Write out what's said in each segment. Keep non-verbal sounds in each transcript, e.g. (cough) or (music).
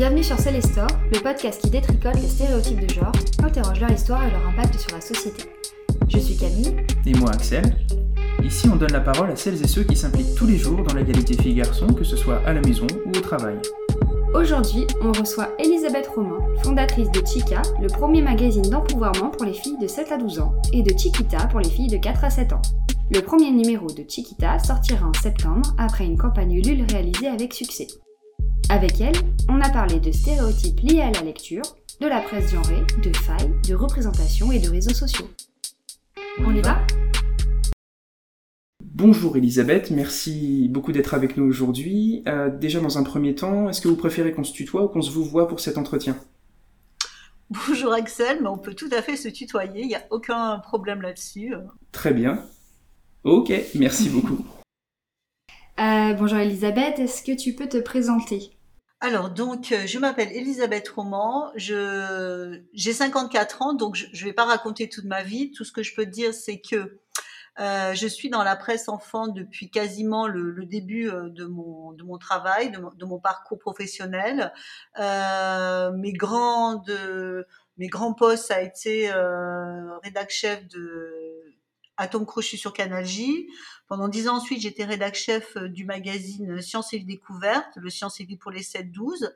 Bienvenue sur Célestor, le podcast qui détricote les stéréotypes de genre, interroge leur histoire et leur impact sur la société. Je suis Camille. Et moi Axel. Ici on donne la parole à celles et ceux qui s'impliquent tous les jours dans l'égalité filles-garçons, que ce soit à la maison ou au travail. Aujourd'hui, on reçoit Elisabeth Romain, fondatrice de Chica, le premier magazine d'empouvoirment pour les filles de 7 à 12 ans, et de Chiquita pour les filles de 4 à 7 ans. Le premier numéro de Chiquita sortira en septembre après une campagne Ulule réalisée avec succès. Avec elle, on a parlé de stéréotypes liés à la lecture, de la presse genrée, de failles, de représentation et de réseaux sociaux. On y va? Bonjour Elisabeth, merci beaucoup d'être avec nous aujourd'hui. Euh, déjà dans un premier temps, est-ce que vous préférez qu'on se tutoie ou qu'on se vous voit pour cet entretien? Bonjour Axel, mais on peut tout à fait se tutoyer, il n'y a aucun problème là-dessus. Très bien. Ok, merci beaucoup. Euh, bonjour Elisabeth, est-ce que tu peux te présenter? Alors donc, euh, je m'appelle Elisabeth Roman, je j'ai 54 ans, donc je ne vais pas raconter toute ma vie. Tout ce que je peux te dire, c'est que euh, je suis dans la presse enfant depuis quasiment le, le début euh, de mon, de mon travail, de mon, de mon parcours professionnel. Euh, mes grandes, mes grands postes, ça a été rédac chef de Atome Crochu sur Canal J. Pendant dix ans ensuite, j'étais rédac chef euh, du magazine Sciences et Vie Découverte, le Sciences et Vie pour les 7-12.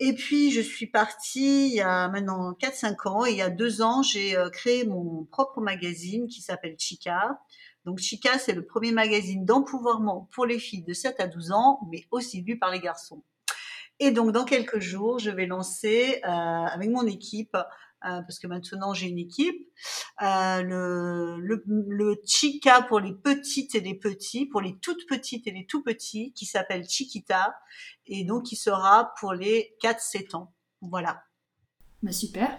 Et puis, je suis partie il y a maintenant 4-5 ans. Et il y a deux ans, j'ai euh, créé mon propre magazine qui s'appelle Chica. Donc, Chica, c'est le premier magazine d'empouvoirment pour les filles de 7 à 12 ans, mais aussi lu par les garçons. Et donc, dans quelques jours, je vais lancer euh, avec mon équipe euh, parce que maintenant j'ai une équipe. Euh, le, le, le, Chica pour les petites et les petits, pour les toutes petites et les tout petits, qui s'appelle Chiquita, et donc qui sera pour les 4-7 ans. Voilà. Bah super.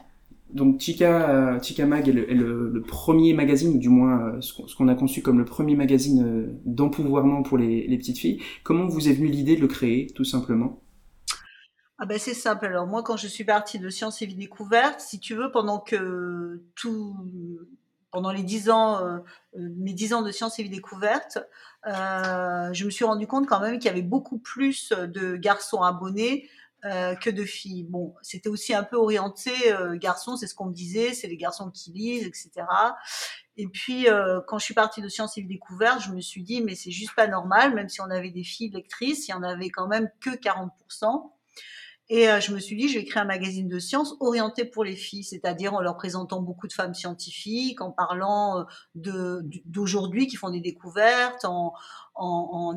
Donc Chica, euh, Chica Mag est le, est le, le, premier magazine, ou du moins ce qu'on a conçu comme le premier magazine d'empouvoirment pour les, les petites filles. Comment vous est venue l'idée de le créer, tout simplement? Ah ben c'est simple. Alors moi, quand je suis partie de Sciences et Vie Découverte, si tu veux, pendant que tout, pendant les dix ans, euh, mes dix ans de Sciences et Vie Découverte, euh, je me suis rendu compte quand même qu'il y avait beaucoup plus de garçons abonnés euh, que de filles. Bon, c'était aussi un peu orienté garçons, c'est ce qu'on me disait, c'est les garçons qui lisent, etc. Et puis, quand je suis partie de Sciences et Vie Découverte, je me suis dit, mais c'est juste pas normal, même si on avait des filles lectrices, il y en avait quand même que 40%. Et euh, je me suis dit, je vais créer un magazine de sciences orienté pour les filles, c'est-à-dire en leur présentant beaucoup de femmes scientifiques, en parlant euh, d'aujourd'hui qui font des découvertes, en,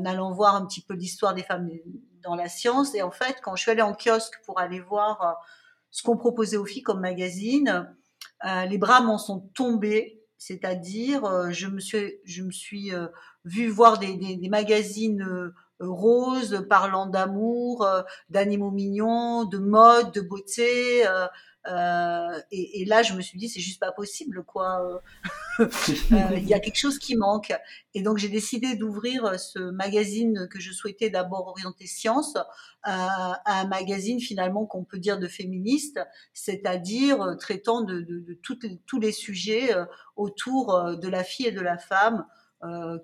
allant voir un petit peu l'histoire des femmes dans la science. Et en fait, quand je suis allée en kiosque pour aller voir euh, ce qu'on proposait aux filles comme magazine, les bras m'en sont tombés. C'est-à-dire, je me suis, je me suis vue voir des magazines rose, parlant d'amour, euh, d'animaux mignons, de mode, de beauté. Euh, euh, et, et, là, je me suis dit, c'est juste pas possible, quoi. (laughs) Il y a quelque chose qui manque. Et donc, j'ai décidé d'ouvrir ce magazine que je souhaitais d'abord orienter science à, à, un magazine finalement qu'on peut dire de féministe, c'est-à-dire traitant de, de, de toutes, tous les sujets autour de la fille et de la femme,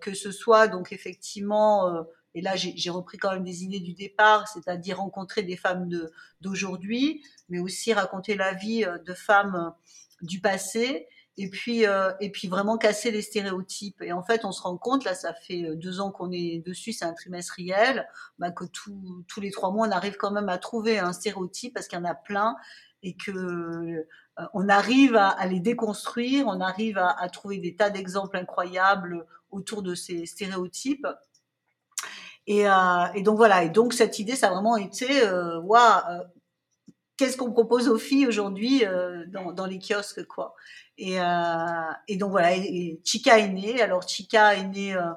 que ce soit donc effectivement et là j'ai repris quand même des idées du départ, c'est-à-dire rencontrer des femmes d'aujourd'hui, mais aussi raconter la vie euh, de femmes euh, du passé, et puis euh, et puis vraiment casser les stéréotypes. Et en fait, on se rend compte là, ça fait euh, deux ans qu'on est dessus, c'est un trimestriel, bah, que tout, tous les trois mois, on arrive quand même à trouver un stéréotype parce qu'il y en a plein et que euh, on arrive à, à, les déconstruire, on arrive à, à trouver des tas d'exemples incroyables autour de ces stéréotypes. Et, euh, et, donc voilà. Et donc cette idée, ça a vraiment été, euh, waouh, euh, qu'est-ce qu'on propose aux filles aujourd'hui euh, dans, dans, les kiosques, quoi. Et, euh, et donc voilà. Et, Chica est née. Alors Chica est née. Euh,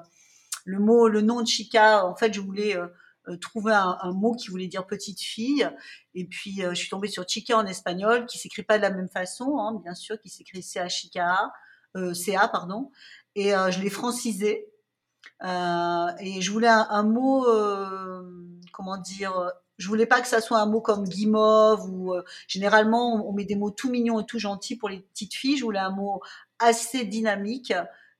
le mot, le nom de Chica, en fait, je voulais trouver un, mot qui voulait dire petite fille. Et puis je suis tombée sur Chica en espagnol, qui s'écrit pas de la même façon, hein, bien sûr, qui s'écrit C H I K A, C-A, pardon. Et je l'ai francisé. Euh, et je voulais un, mot, euh, comment dire, je voulais pas que ça soit un mot comme guimauve ou euh, généralement on, met des mots tout mignons et tout gentils pour les petites filles. Je voulais un mot assez dynamique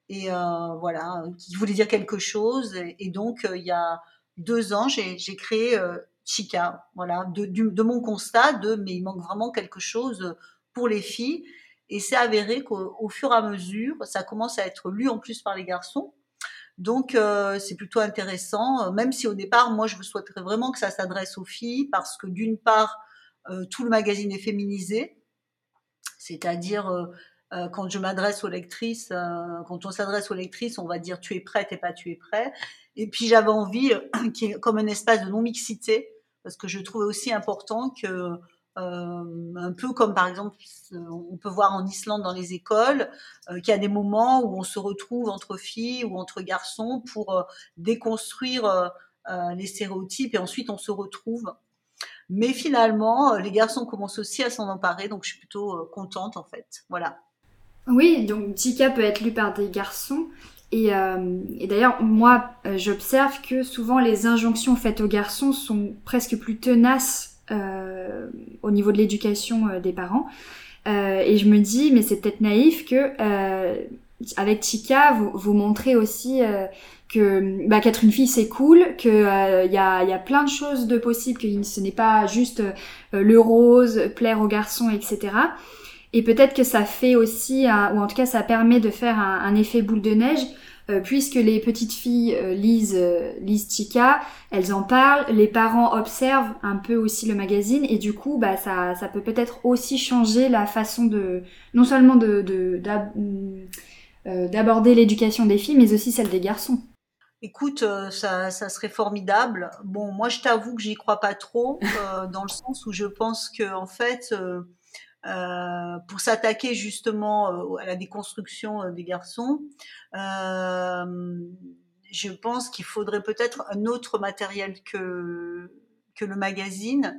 et euh, voilà qui voulait dire quelque chose. Et, donc il y a deux ans, j'ai créé chica, voilà, de mon constat de mais il manque vraiment quelque chose pour les filles. Et c'est avéré qu'au fur et à mesure, ça commence à être lu en plus par les garçons. Donc euh, c'est plutôt intéressant, même si au départ, moi je souhaiterais vraiment que ça s'adresse aux filles, parce que d'une part, euh, tout le magazine est féminisé, c'est-à-dire euh, euh quand je m'adresse aux lectrices, euh, quand on s'adresse aux lectrices, on va dire tu es prête et pas tu es prêt. Et puis j'avais envie qu'il y ait comme un espace de non-mixité, parce que je trouvais aussi important que euh, un peu comme par exemple on peut voir en Islande dans les écoles euh, qu'il y a des moments où on se retrouve entre filles ou entre garçons pour euh, déconstruire les stéréotypes et ensuite on se retrouve. Mais finalement, les garçons commencent aussi à s'en emparer, donc je suis plutôt contente en fait. Voilà. Oui, donc Tika peut être lu par des garçons. Et, d'ailleurs, moi, j'observe que souvent les injonctions faites aux garçons sont presque plus tenaces euh, au niveau de l'éducation euh, des parents. Euh, et je me dis, mais c'est peut-être naïf que avec Chica, vous, vous montrez aussi que bah, qu'être une fille c'est cool, que il y, a, y, a, plein de choses de possibles, que ce n'est pas juste le rose, plaire aux garçons, etc. Et peut-être que ça fait aussi, ou en tout cas ça permet de faire un, un effet boule de neige euh, puisque les petites filles euh, lisent, euh, lisent Chica, elles en parlent, les parents observent un peu aussi le magazine et du coup bah ça, ça peut peut-être aussi changer la façon de non seulement de, de d'aborder l'éducation des filles mais aussi celle des garçons. Écoute, ça, ça, serait formidable. Bon, moi, je t'avoue que j'y crois pas trop, dans le sens où je pense que, en fait, euh, pour s'attaquer justement euh, à la déconstruction euh, des garçons. je pense qu'il faudrait peut-être un autre matériel que, que le magazine.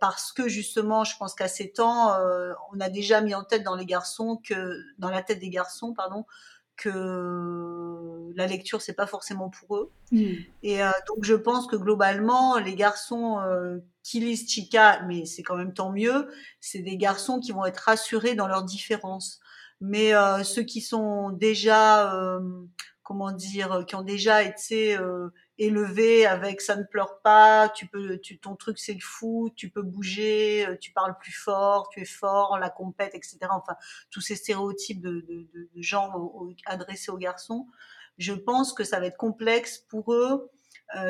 Parce que justement, je pense qu'à ces temps, on a déjà mis en tête dans les garçons que, dans la tête des garçons, pardon, que la lecture c'est pas forcément pour eux. Mm. Et euh, donc je pense que globalement, les garçons qui lisent Chica, mais c'est quand même tant mieux, c'est des garçons qui vont être rassurés dans leurs différences. Mais euh, ceux qui sont déjà, euh, comment dire, qui ont déjà été euh, élevés avec ça ne pleure pas, tu peux, tu, ton truc c'est le fou, tu peux bouger, tu parles plus fort, tu es fort, la compète, etc. Enfin, tous ces stéréotypes de, de, de, de genre adressés aux garçons. Je pense que ça va être complexe pour eux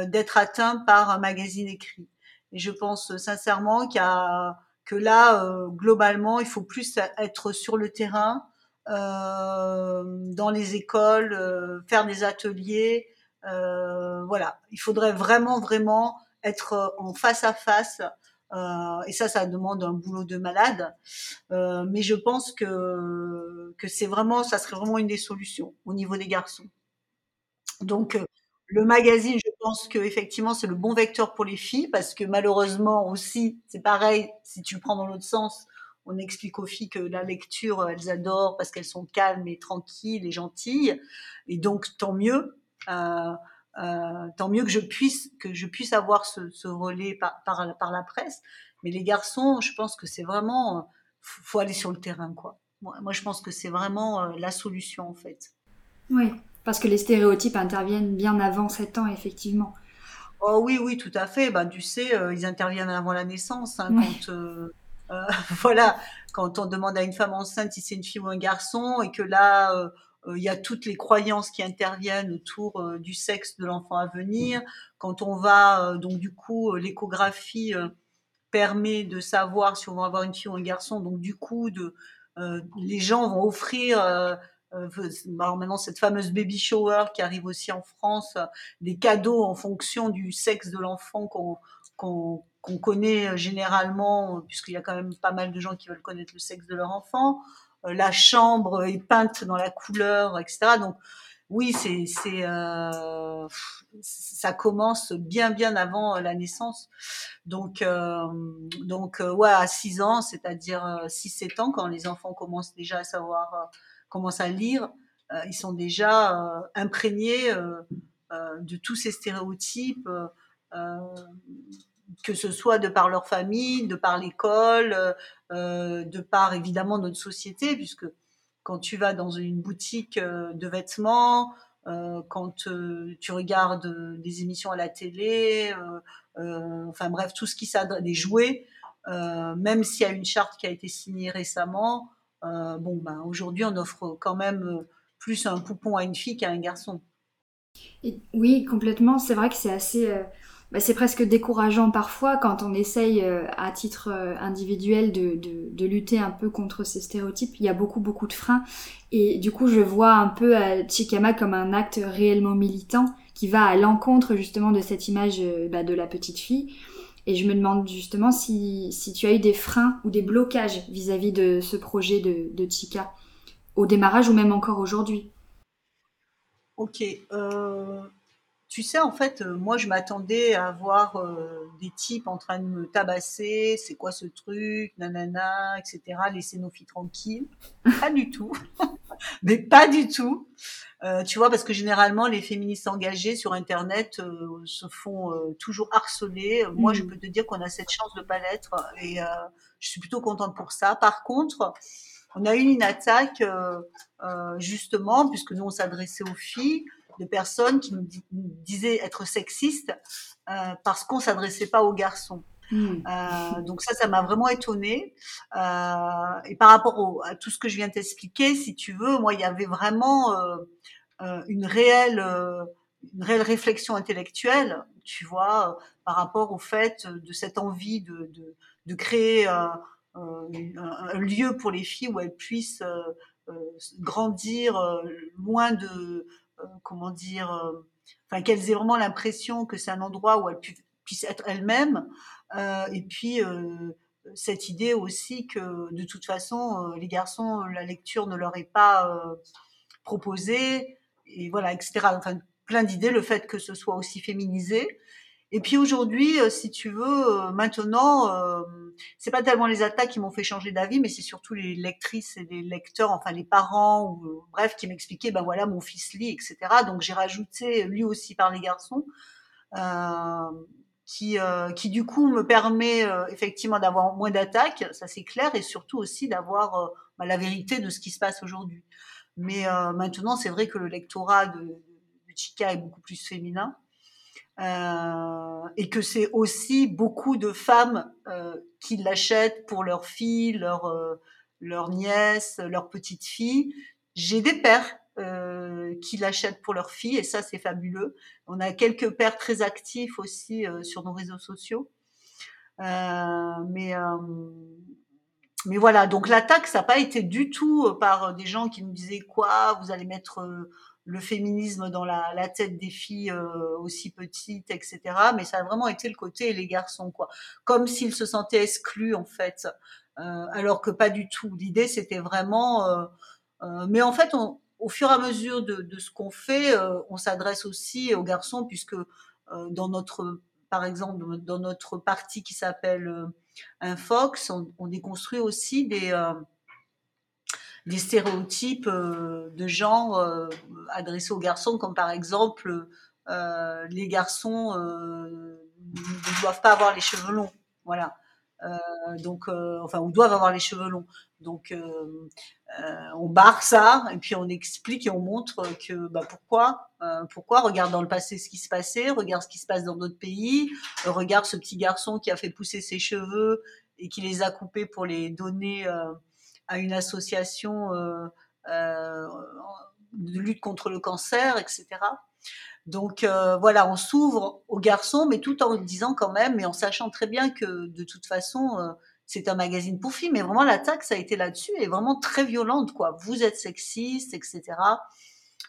d'être atteints par un magazine écrit. Et je pense sincèrement qu'il y a, que là, euh, globalement, il faut plus être sur le terrain, euh, dans les écoles, euh, faire des ateliers. Euh, voilà, il faudrait vraiment, vraiment être en face à face. et ça, ça demande un boulot de malade. mais je pense que que c'est vraiment, ça serait vraiment une des solutions au niveau des garçons. Donc le magazine, je pense que effectivement c'est le bon vecteur pour les filles parce que malheureusement aussi, c'est pareil, si tu le prends dans l'autre sens, on explique aux filles que la lecture, elles adorent parce qu'elles sont calmes et tranquilles et gentilles, et donc tant mieux. Euh, euh, tant mieux que je puisse que je puisse avoir ce, ce relais par, par, par, la presse. Mais les garçons, je pense que c'est vraiment faut aller sur le terrain quoi. Moi, je pense que c'est vraiment euh, la solution en fait. Oui, parce que les stéréotypes interviennent bien avant 7 ans, effectivement. Oh oui, oui, tout à fait. Ben, tu sais, euh, ils interviennent avant la naissance. Hein, quand, euh, euh, (laughs) voilà, quand on demande à une femme enceinte si c'est une fille ou un garçon, et que là, il y a toutes les croyances qui interviennent autour du sexe de l'enfant à venir. Quand on va, donc du coup, l'échographie permet de savoir si on va avoir une fille ou un garçon. Donc du coup, les gens vont offrir euh, alors maintenant cette fameuse baby shower qui arrive aussi en France, euh, des cadeaux en fonction du sexe de l'enfant qu'on connaît euh, généralement, puisqu'il y a quand même pas mal de gens qui veulent connaître le sexe de leur enfant. La chambre est peinte dans la couleur, etc. Donc oui, c'est c'est euh, ça commence bien bien avant la naissance. Donc euh, donc ouais à 6 ans, c'est-à-dire 6 7 ans quand les enfants commencent déjà à savoir commencent à lire, euh, ils sont déjà euh, imprégnés euh, de tous ces stéréotypes que ce soit de par leur famille, de par l'école, de par évidemment notre société, puisque quand tu vas dans une boutique de vêtements, quand tu regardes des émissions à la télé, enfin bref, tout ce qui s'adresse, des jouets, même s'il y a une charte qui a été signée récemment, bon, ben, aujourd'hui, on offre quand même plus un poupon à une fille qu'à un garçon. oui, complètement. C'est vrai que c'est assez. Euh, bah, c'est presque décourageant parfois quand on essaye euh, à titre euh, individuel de, de, lutter un peu contre ces stéréotypes. Il y a beaucoup, beaucoup de freins. Et du coup, je vois un peu Chikama comme un acte réellement militant qui va à l'encontre justement de cette image bah, de la petite fille. Et je me demande justement si, si tu as eu des freins ou des blocages vis-à-vis de ce projet de, Chika au démarrage ou même encore aujourd'hui Ok. Euh, tu sais, en fait, euh, moi, je m'attendais à voir euh, des types en train de me tabasser. C'est quoi ce truc? Nanana, etc. Laissez nos filles tranquilles. Pas du tout. (laughs) Mais pas du tout. tu vois, parce que généralement, les féministes engagées sur Internet se font toujours harceler. Moi, je mmh. peux te dire qu'on a cette chance de pas l'être. Et je suis plutôt contente pour ça. Par contre, on a eu une attaque euh, euh, justement, puisque nous on s'adressait aux filles, de personnes qui nous, disaient être sexistes euh, parce qu'on s'adressait pas aux garçons. Hmm. donc ça, ça m'a vraiment étonnée. et par rapport à tout ce que je viens t'expliquer, si tu veux, moi, il y avait vraiment une réelle, une réelle réflexion intellectuelle, tu vois, par rapport au fait de cette envie de, de, de créer euh, un, lieu pour les filles où elles puissent euh, euh, grandir loin de, comment dire, enfin qu'elles aient vraiment l'impression que c'est un endroit où elles puissent être elles-mêmes. et puis cette idée aussi que de toute façon les garçons la lecture ne leur est pas proposée et voilà etc enfin plein d'idées le fait que ce soit aussi féminisé et puis aujourd'hui, euh, si tu veux, euh, maintenant, euh, c'est pas tellement les attaques qui m'ont fait changer d'avis, mais c'est surtout les lectrices et les lecteurs, enfin les parents, bref, qui m'expliquaient, ben voilà, mon fils lit, etc. Donc j'ai rajouté lui aussi par les garçons, qui, qui du coup me permet effectivement d'avoir moins d'attaques, ça c'est clair, et surtout aussi d'avoir bah, la vérité de ce qui se passe aujourd'hui. Mais maintenant, c'est vrai que le lectorat de, de Chica est beaucoup plus féminin. Euh, et que c'est aussi beaucoup de femmes euh, qui l'achètent pour leurs filles, leurs euh, leurs nièces, leurs petites filles. J'ai des pères qui l'achètent pour leurs filles et ça c'est fabuleux. On a quelques pères très actifs aussi sur nos réseaux sociaux. mais mais voilà, donc l'attaque ça n'a pas été du tout par des gens qui nous disaient quoi, vous allez mettre le féminisme dans la, la tête des filles euh, aussi petites, etc. Mais ça a vraiment été le côté les garçons, quoi. Comme s'ils se sentaient exclus, en fait. Euh, alors que pas du tout. L'idée, c'était vraiment... Euh, euh mais en fait, on, au fur et à mesure de, de ce qu'on fait, euh, on s'adresse aussi aux garçons, puisque dans notre... Par exemple, dans notre partie qui s'appelle un Fox, on, on déconstruit aussi des des stéréotypes euh, de genre euh, adressés aux garçons, comme par exemple euh, les garçons ne doivent pas avoir les cheveux longs. Voilà. donc, enfin, ou doivent avoir les cheveux longs. Donc, on barre ça et puis on explique et on montre que bah, pourquoi, pourquoi? Regarde dans le passé ce qui se passait, regarde ce qui se passe dans d'autres pays, regarde ce petit garçon qui a fait pousser ses cheveux et qui les a coupés pour les donner à une association euh, euh, de lutte contre le cancer, etc. Donc euh, voilà, on s'ouvre aux garçons, mais tout en disant quand même, mais en sachant très bien que de toute façon, c'est un magazine pour filles, mais vraiment l'attaque, ça a été là-dessus, et vraiment très violente, quoi. Vous êtes sexiste, etc.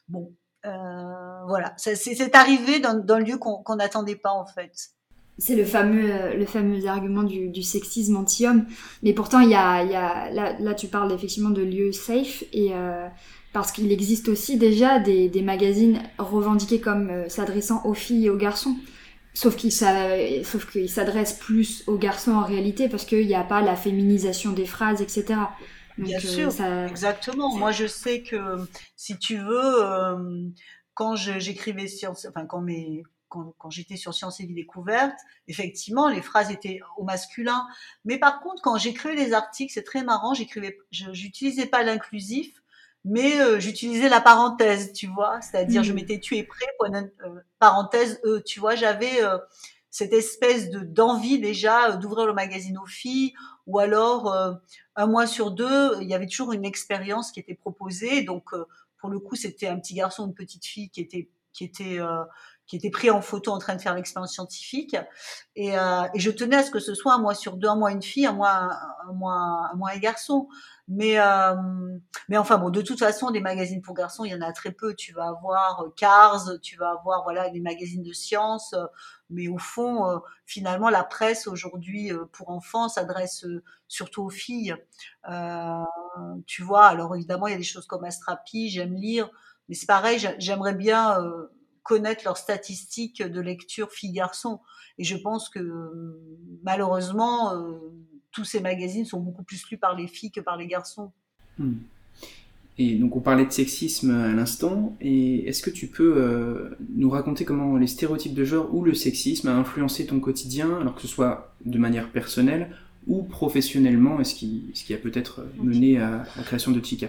Bon, euh, voilà, c'est arrivé dans, dans, le lieu qu'on n'attendait pas, en fait c'est le fameux, euh, le fameux argument du, du sexisme anti-homme. Mais pourtant, il y a, il y a là, là, tu parles effectivement de lieux safe et euh, parce qu'il existe aussi déjà des, des magazines revendiqués comme euh, s'adressant aux filles et aux garçons. Sauf qu'ils sauf qu'ils s'adressent plus aux garçons en réalité parce qu'il n'y a pas la féminisation des phrases, etc. Donc, Bien sûr, ça... exactement. Moi, je sais que si tu veux, quand j'écrivais science, enfin quand mes quand, j'étais sur Sciences et Vie Découverte, effectivement, les phrases étaient au masculin. Mais par contre, quand j'écrivais les articles, c'est très marrant, j'écrivais, j'utilisais pas l'inclusif, mais euh, j'utilisais la parenthèse, tu vois, c'est-à-dire je mmh. m'étais tué prêt pour une euh, parenthèse E, tu vois, j'avais euh, cette espèce de d'envie déjà d'ouvrir le magazine aux filles, ou alors un mois sur deux, il y avait toujours une expérience qui était proposée, donc pour le coup c'était un petit garçon, une petite fille qui était qui était qui était pris en photo en train de faire l'expérience scientifique. Et, euh, et, je tenais à ce que ce soit un mois sur deux, un mois une fille, un mois un mois un, mois un garçon. Mais euh, mais enfin bon, de toute façon, des magazines pour garçons, il y en a très peu. Tu vas avoir euh, Cars, tu vas avoir voilà des magazines de science. Euh, mais au fond, euh, finalement, la presse aujourd'hui pour enfants s'adresse surtout aux filles. tu vois, alors évidemment, il y a des choses comme Astrapi, j'aime lire, mais c'est pareil, j'aimerais bien connaître leurs statistiques de lecture filles-garçons. Et je pense que malheureusement, euh, tous ces magazines sont beaucoup plus lus par les filles que par les garçons. Hmm. Et donc on parlait de sexisme à l'instant, et est-ce que tu peux euh, nous raconter comment les stéréotypes de genre ou le sexisme a influencé ton quotidien, alors que ce soit de manière personnelle ou professionnellement, est-ce qui, ce qui a peut-être mené à la création de Chica?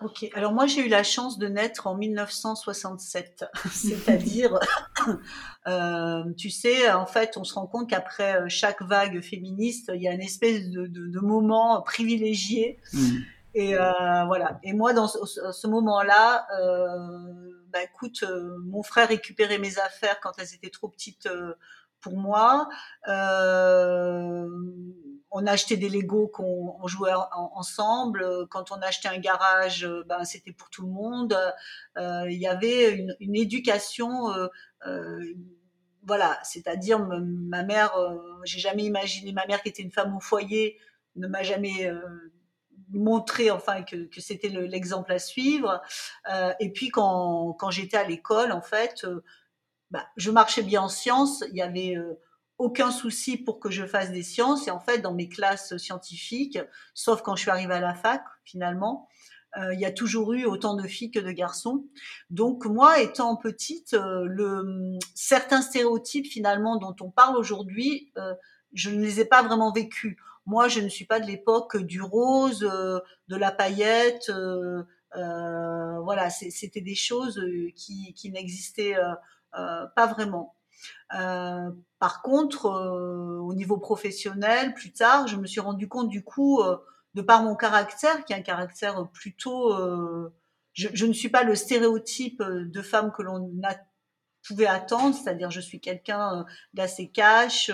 Ok, alors moi j'ai eu la chance de naître en 1967, (laughs) c'est-à-dire, (laughs) euh, tu sais, en fait, on se rend compte qu'après euh, chaque vague féministe, il y a une espèce de, de, de moment privilégié. Mmh. Et euh, voilà. Et moi, dans ce, ce moment-là, euh, bah, écoute, euh, mon frère récupérait mes affaires quand elles étaient trop petites euh, pour moi. Euh, on a acheté des Lego qu'on jouait ensemble. Quand on a acheté un garage, ben c'était pour tout le monde. Euh, il y avait une, une éducation, euh, euh voilà, c'est-à-dire ma mère, j'ai jamais imaginé ma mère qui était une femme au foyer ne m'a jamais montré enfin que, que c'était l'exemple à suivre. et puis quand, quand j'étais à l'école, en fait, bah, je marchais bien en sciences. Il y avait euh, aucun souci pour que je fasse des sciences. Et en fait, dans mes classes scientifiques, sauf quand je suis arrivée à la fac, finalement, euh, il y a toujours eu autant de filles que de garçons. Donc moi, étant petite, euh, le, certains stéréotypes finalement dont on parle aujourd'hui, je ne les ai pas vraiment vécus. Moi, je ne suis pas de l'époque du rose, de la paillette. voilà, c'était des choses qui, qui n'existaient euh, pas vraiment. Euh, par contre, euh, au niveau professionnel, plus tard, je me suis rendu compte du coup, de par mon caractère, qui est un caractère plutôt, je, ne suis pas le stéréotype de femme que l'on pouvait attendre, c'est-à-dire je suis quelqu'un d'assez cash,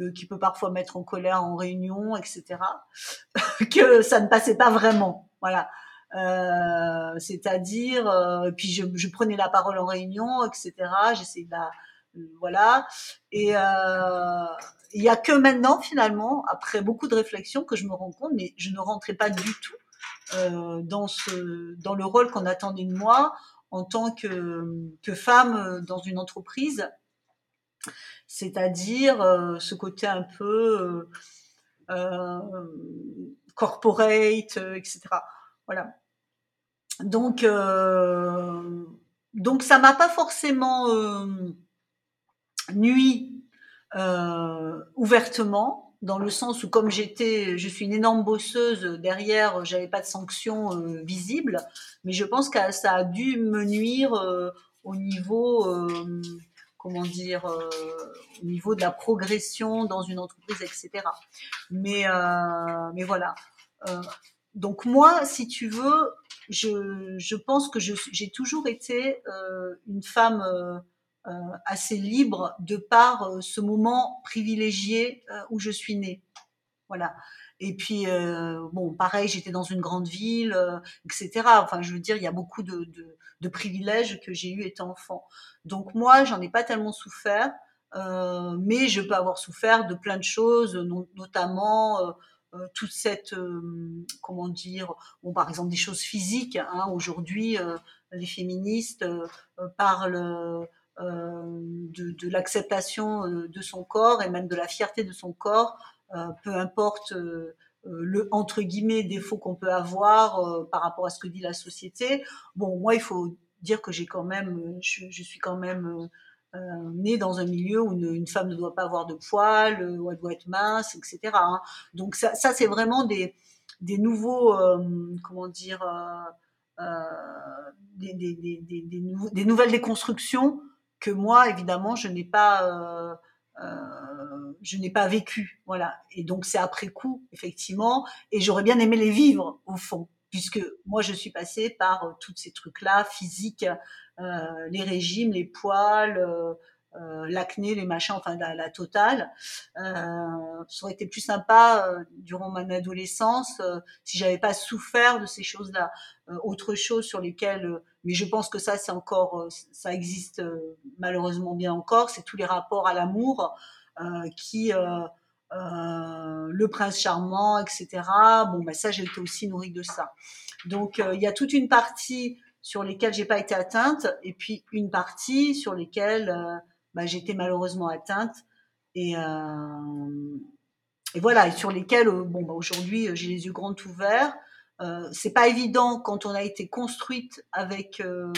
euh, qui peut parfois mettre en colère en réunion, etc. (laughs) que ça ne passait pas vraiment. Voilà. Euh, c'est-à-dire, euh, puis je, je, prenais la parole en réunion, etc. J'essayais de la, voilà. Et euh, il y a que maintenant, finalement, après beaucoup de réflexions, que je me rends compte, mais je ne rentrais pas du tout euh, dans ce, dans le rôle qu'on attendait de moi en tant que, que femme dans une entreprise. C'est-à-dire euh, ce côté un peu euh, corporate, etc. Voilà. Donc, euh, donc ça m'a pas forcément euh, nuit euh, ouvertement, dans le sens où comme j'étais, je suis une énorme bosseuse derrière, j'avais pas de sanctions euh, visibles, mais je pense que ça a dû me nuire euh, au niveau, euh, comment dire, au niveau de la progression dans une entreprise, etc. Mais, mais voilà. donc moi, si tu veux, je, je pense que j'ai toujours été euh, une femme euh, euh, assez libre de par euh, ce moment privilégié euh, où je suis née. Voilà. Et puis, bon, pareil, j'étais dans une grande ville, etc. Enfin, je veux dire, il y a beaucoup de, de, de privilèges que j'ai eu étant enfant. Donc moi, j'en ai pas tellement souffert, mais je peux avoir souffert de plein de choses, notamment euh, toute cette, euh, comment dire, bon, par exemple des choses physiques. Hein, Aujourd'hui, euh, les féministes parlent de, de l'acceptation de son corps et même de la fierté de son corps, peu importe le entre guillemets défaut qu'on peut avoir par rapport à ce que dit la société. Bon, moi, il faut dire que j'ai quand même, je, suis quand même euh, née dans un milieu où une, femme ne doit pas avoir de poils, où elle doit être mince, etc. Hein. Donc ça, c'est vraiment des, nouveaux, euh, comment dire, euh, des, des, nouvelles déconstructions que moi, évidemment, je n'ai pas, je n'ai pas vécu. Voilà. Et donc, c'est après coup, effectivement. Et j'aurais bien aimé les vivre, au fond puisque moi je suis passée par euh, tous ces trucs-là, physiques, euh, les régimes, les poils, euh, euh, l'acné, les machins, enfin la, la totale. Euh, ça aurait été plus sympa euh, durant mon adolescence si j'avais pas souffert de ces choses-là. autre chose sur lesquelles, mais je pense que ça c'est encore, ça existe malheureusement bien encore, c'est tous les rapports à l'amour qui euh, le prince charmant, etc. Bon, ben ça, j'ai été aussi nourrie de ça. Donc, il y a toute une partie sur lesquelles j'ai pas été atteinte, et puis une partie sur lesquelles euh, bah, j'étais malheureusement atteinte. Et, euh, et voilà, et sur lesquelles, euh, bon, bah, aujourd'hui, j'ai les yeux grands ouverts. Euh, c'est pas évident quand on a été construite avec euh,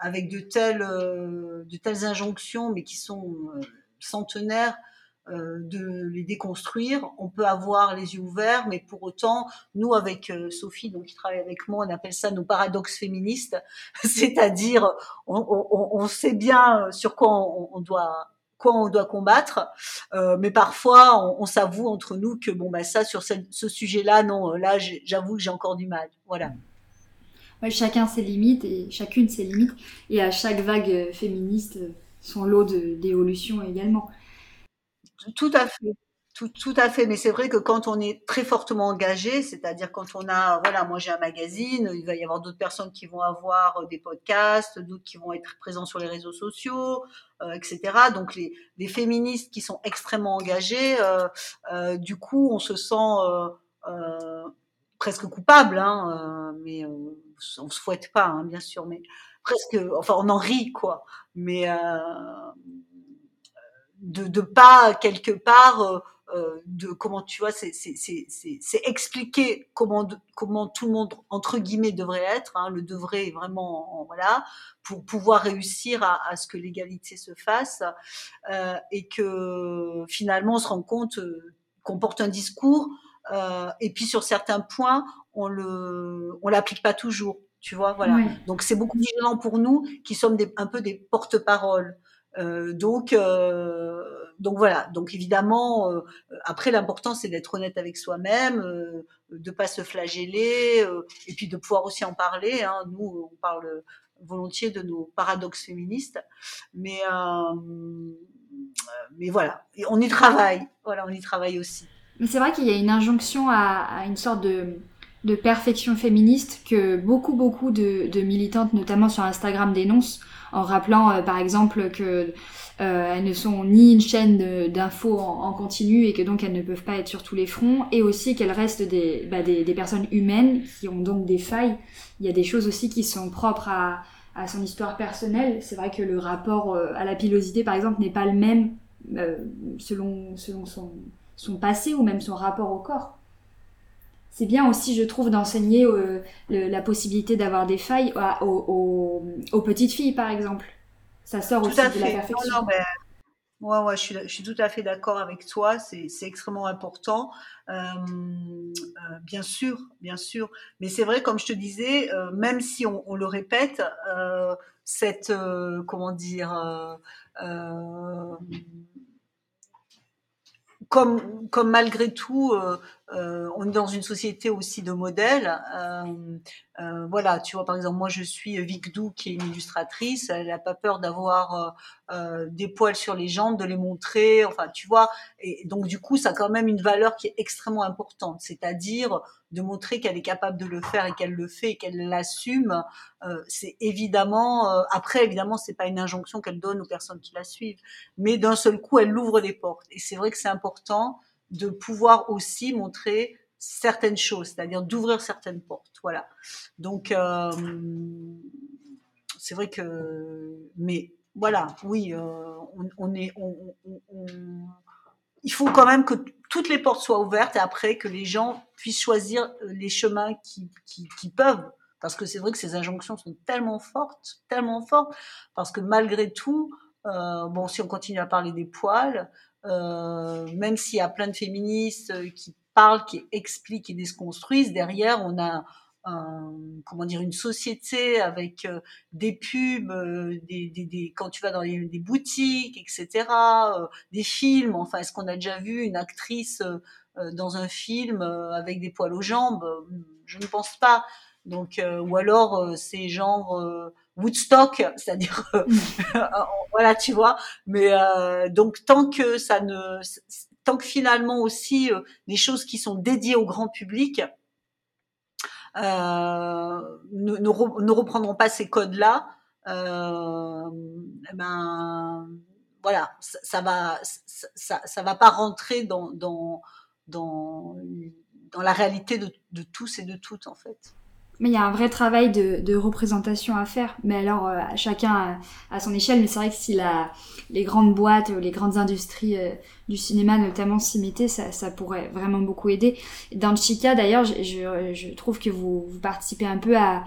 avec de telles de telles injonctions, mais qui sont centenaires euh, de les déconstruire. On peut avoir les yeux ouverts, mais pour autant, nous, avec euh, Sophie, donc qui travaille avec moi, on appelle ça nos paradoxes féministes, (laughs) c'est-à-dire on, sait bien sur quoi on, doit on doit combattre, euh, mais parfois on, s'avoue entre nous que bon bah ça sur ce, sujet-là, non, là j'avoue que j'ai encore du mal. Voilà. chacun ses limites et chacune ses limites, et à chaque vague féministe son lot d'évolution également. Tout à fait. Tout, tout, à fait, mais c'est vrai que quand on est très fortement engagé, c'est-à-dire quand on a, voilà, moi j'ai un magazine, il va y avoir d'autres personnes qui vont avoir euh, des podcasts, d'autres qui vont être présents sur les réseaux sociaux, euh, etc. Donc les, les, féministes qui sont extrêmement engagées, euh, euh du coup on se sent euh, presque coupable, hein, mais on se fouette pas, hein, bien sûr, mais presque, enfin on en rit quoi, mais de, de pas quelque part euh, euh, de comment tu vois c'est c'est expliquer comment comment tout le monde entre guillemets devrait être hein, le devrait vraiment voilà pour pouvoir réussir à, à ce que l'égalité se fasse euh, et que finalement on se rend compte euh, qu'on porte un discours euh, et puis sur certains points on le on l'applique pas toujours tu vois voilà. Donc c'est beaucoup plus gênant pour nous qui sommes des, un peu des porte-paroles donc, euh, donc voilà. Donc évidemment, euh, après l'important c'est d'être honnête avec soi-même, euh, de pas se flageller, et puis de pouvoir aussi en parler. Hein. Nous, on parle volontiers de nos paradoxes féministes, mais mais voilà, on y travaille. Voilà, on y travaille aussi. Mais c'est vrai qu'il y a une injonction à, à une sorte de de perfection féministe que beaucoup beaucoup de, de militantes, notamment sur Instagram, dénoncent en rappelant euh, par exemple que euh, elles ne sont ni une chaîne d'infos en, continu et que donc elles ne peuvent pas être sur tous les fronts, et aussi qu'elles restent des, bah, des, des, personnes humaines qui ont donc des failles. Il y a des choses aussi qui sont propres à, à son histoire personnelle. C'est vrai que le rapport euh, à la pilosité, par exemple, n'est pas le même selon, selon son, son passé ou même son rapport au corps c'est bien aussi, je trouve, d'enseigner euh, la possibilité d'avoir des failles aux, petites filles, par exemple. Ça sort aussi de la perfection. Non, Ouais, ouais, je suis, je suis tout à fait d'accord avec toi. C'est, extrêmement important. Euh, euh, bien sûr, bien sûr. Mais c'est vrai, comme je te disais, même si on, on le répète, cette, comment dire, comme, comme malgré tout, euh, on est dans une société aussi de modèles. Euh, euh, voilà, tu vois, par exemple, moi je suis Vic Dou, qui est une illustratrice. Elle n'a pas peur d'avoir des poils sur les jambes, de les montrer. Enfin, tu vois. Et donc du coup, ça a quand même une valeur qui est extrêmement importante, c'est-à-dire de montrer qu'elle est capable de le faire et qu'elle le fait et qu'elle l'assume. c'est évidemment. après, évidemment, c'est pas une injonction qu'elle donne aux personnes qui la suivent, mais d'un seul coup, elle ouvre des portes. Et c'est vrai que c'est important de pouvoir aussi montrer certaines choses, c'est-à-dire d'ouvrir certaines portes. Voilà. Donc, euh, c'est vrai que, mais voilà, oui, euh, on, est, il faut quand même que toutes les portes soient ouvertes et après que les gens puissent choisir les chemins qui, qui, qui peuvent. Parce que c'est vrai que ces injonctions sont tellement fortes, tellement fortes, parce que malgré tout, euh, bon, si on continue à parler des poils, même s'il y a plein de féministes euh, qui parlent, qui expliquent, qui déconstruisent, derrière, on a, comment dire une société avec des pubs, des, des, des, quand tu vas dans des boutiques, etc., des films. Enfin, est-ce qu'on a déjà vu une actrice dans un film avec des poils aux jambes? Je ne pense pas. Donc, ou alors c'est genre Woodstock, c'est-à-dire (laughs) voilà, tu vois. Mais donc tant que ça ne, tant que finalement aussi des choses qui sont dédiées au grand public, euh, ne, ne, reprendront pas ces codes-là, euh, eh ben voilà, ça, ça va, ça, ça, va pas rentrer dans, dans, dans, dans la réalité de, de tous et de toutes en fait. Mais il y a un vrai travail de, représentation à faire. Mais alors, euh, chacun à, son échelle. Mais c'est vrai que si la, les grandes boîtes, les grandes industries euh, du cinéma notamment s'y mettaient, ça, pourrait vraiment beaucoup aider. Dans Chica, d'ailleurs, je, trouve que vous, participez un peu à,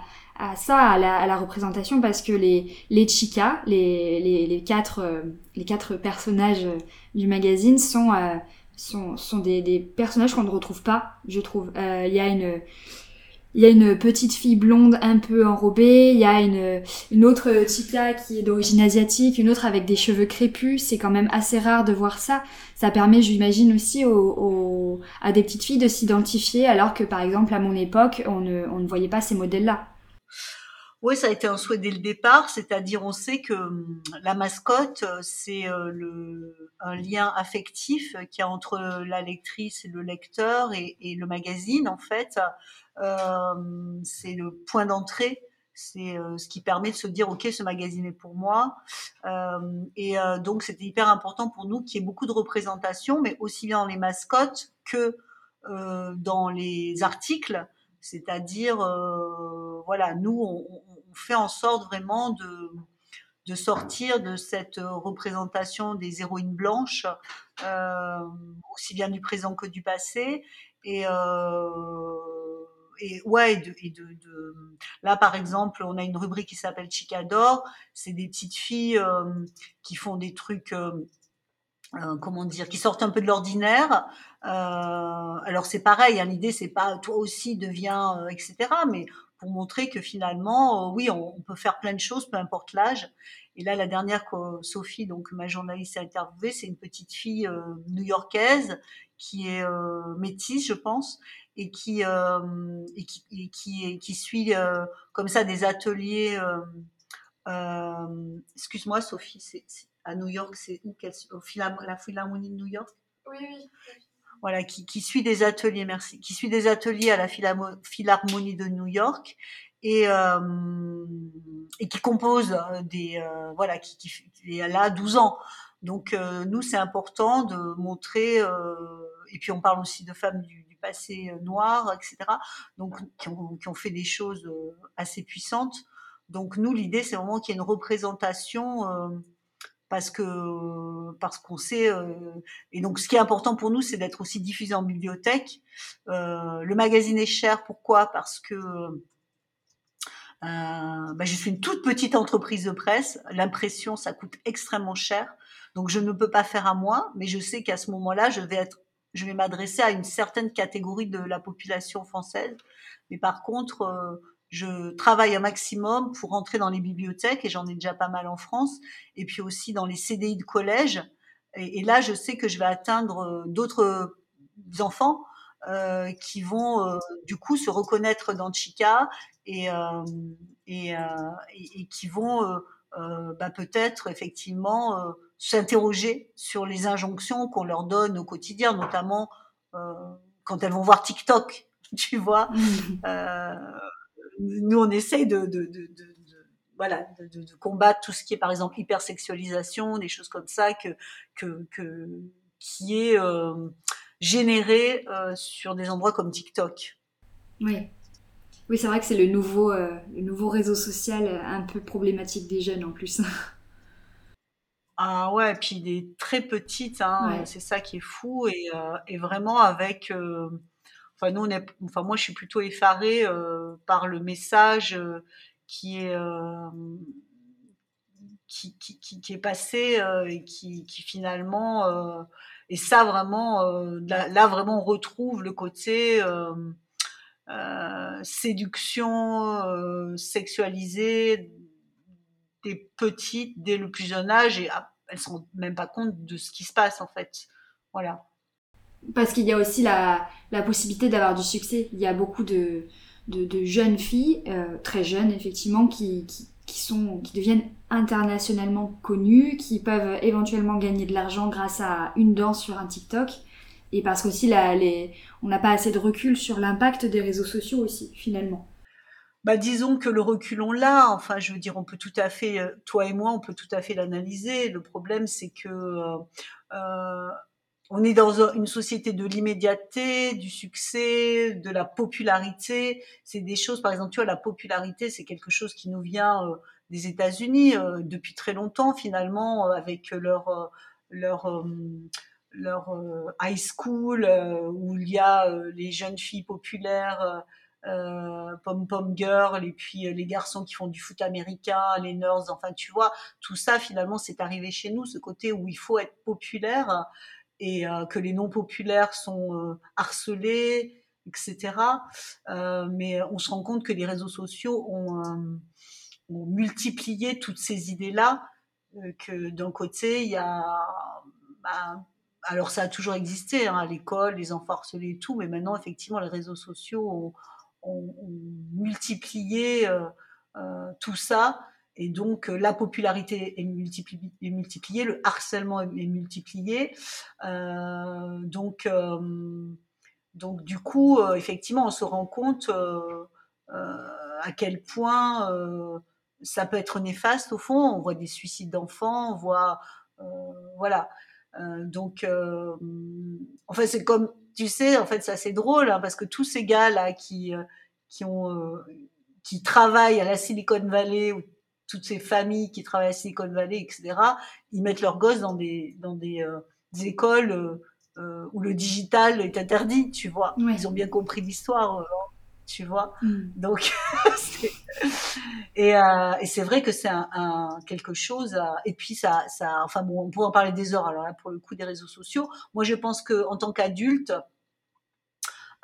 ça, à la, représentation, parce que les, les Chicas, les, les, quatre, euh, les quatre personnages du magazine sont... sont, sont des, des personnages qu'on ne retrouve pas, je trouve. Il y a une, il y a une petite fille blonde un peu enrobée, il y a une, une autre chica qui est d'origine asiatique, une autre avec des cheveux crépus, c'est quand même assez rare de voir ça. Ça permet, j'imagine aussi, aux, à des petites filles de s'identifier, alors que par exemple à mon époque, on ne, on ne voyait pas ces modèles-là. Oui, ça a été un souhait dès le départ, c'est-à-dire on sait que hum, la mascotte, c'est euh, le, un lien affectif qu'il y a entre la lectrice et le lecteur et, le magazine en fait. Euh, c'est le point d'entrée c'est euh, ce qui permet de se dire ok ce magazine est pour moi euh, et donc c'était hyper important pour nous qu'il y ait beaucoup de représentation mais aussi bien dans les mascottes que dans les articles c'est-à-dire voilà nous on, fait en sorte vraiment de de sortir de cette représentation des héroïnes blanches euh, aussi bien du présent que du passé et euh, ouais, là par exemple, on a une rubrique qui s'appelle Chicador. C'est des petites filles euh, qui font des trucs, comment dire, qui sortent un peu de l'ordinaire. alors c'est pareil, hein, l'idée c'est pas toi aussi deviens, etc. Mais pour montrer que finalement, oui, on, peut faire plein de choses, peu importe l'âge. Et là, la dernière que Sophie, donc ma journaliste, a interviewée, c'est une petite fille new-yorkaise qui est métisse, je pense, et qui, euh, et qui, suit euh, comme ça des ateliers. Euh, excuse-moi, Sophie, à New York, c'est où au La Philharmonie de New York? Oui, oui. Voilà, qui, qui, suit des ateliers, merci, qui suit des ateliers à la Philharmonie de New York et, euh, et qui compose des euh, voilà qui, qui elle a 12 ans donc euh, nous c'est important de montrer et puis on parle aussi de femmes du, passé euh, noir, etc. Donc, qui ont, qui ont fait des choses euh, assez puissantes. Donc, nous, l'idée, c'est vraiment qu'il y ait une représentation euh, parce que parce qu'on sait et donc ce qui est important pour nous c'est d'être aussi diffusé en bibliothèque. Le magazine est cher pourquoi? Parce que bah, je suis une toute petite entreprise de presse. L'impression ça coûte extrêmement cher. Donc je ne peux pas faire à moi mais je sais qu'à ce moment-là je vais être je vais m'adresser à une certaine catégorie de la population française. Mais par contre, euh, je travaille un maximum pour entrer dans les bibliothèques, et j'en ai déjà pas mal en France, et puis aussi dans les CDI de collège. Et, là, je sais que je vais atteindre euh, d'autres enfants euh, qui vont euh, du coup se reconnaître dans Chica et, euh, et, et, qui vont bah, peut-être effectivement s'interroger sur les injonctions qu'on leur donne au quotidien, notamment euh, quand elles vont voir TikTok, (laughs) tu vois. Euh, nous, on essaye de, de, de, de voilà, de, de, combattre tout ce qui est par exemple hypersexualisation, des choses comme ça que, que, que qui est euh, généré euh, sur des endroits comme TikTok. Oui, oui, c'est vrai que c'est le nouveau, euh, le nouveau réseau social un peu problématique des jeunes en plus. (laughs) Ah ouais, puis des très petites, hein, c'est ça qui est fou et, euh, et vraiment avec, euh, enfin nous on est, enfin moi je suis plutôt effarée euh, par le message qui est qui, qui, qui, est passé et qui, finalement et ça vraiment là, là, vraiment on retrouve le côté séduction sexualisée des petites dès le plus jeune âge et ah, elles se rendent même pas compte de ce qui se passe en fait. Voilà. Parce qu'il y a aussi la, la possibilité d'avoir du succès. Il y a beaucoup de, de, jeunes filles, euh, très jeunes effectivement, qui, qui, sont, qui deviennent internationalement connues, qui peuvent éventuellement gagner de l'argent grâce à une danse sur un TikTok. Et parce qu'aussi, on n'a pas assez de recul sur l'impact des réseaux sociaux aussi, finalement. Bah, disons que le recul on l'a. Enfin, je veux dire, on peut tout à fait, euh, toi et moi, on peut tout à fait l'analyser. Le problème, c'est que euh, on est dans une société de l'immédiateté, du succès, de la popularité. C'est des choses, par exemple, tu vois, la popularité, c'est quelque chose qui nous vient des États-Unis depuis très longtemps, finalement, avec leur leur leur high school où il y a les jeunes filles populaires euh, Pom Pom Girl et puis euh, les garçons qui font du foot américain, les nerds, enfin tu vois, tout ça finalement c'est arrivé chez nous, ce côté où il faut être populaire et euh, que les non populaires sont harcelés, etc. mais on se rend compte que les réseaux sociaux ont, multiplié toutes ces idées-là, que d'un côté il y a bah, alors ça a toujours existé hein, à l'école, les enfants harcelés et tout, mais maintenant effectivement les réseaux sociaux ont, multiplié euh, euh, tout ça. Et donc, euh, la popularité est multipliée, le harcèlement est multiplié. donc, donc, du coup, effectivement, on se rend compte à quel point ça peut être néfaste au fond. On voit des suicides d'enfants, on voit, voilà. donc, en fait, c'est comme tu sais, en fait, c'est assez drôle hein, parce que tous ces gars là qui euh, qui ont euh, qui travaillent à la Silicon Valley toutes ces familles qui travaillent à Silicon Valley, etc. Ils mettent leurs gosses dans des dans des, euh, écoles où le digital est interdit, tu vois. Ils ont bien compris l'histoire tu vois. Mm. Donc, (laughs) et, euh, et c'est vrai que c'est un, quelque chose. et puis ça, ça, enfin bon, on pourrait en parler des heures. Alors là, pour le coup des réseaux sociaux, moi je pense que en tant qu'adulte, euh,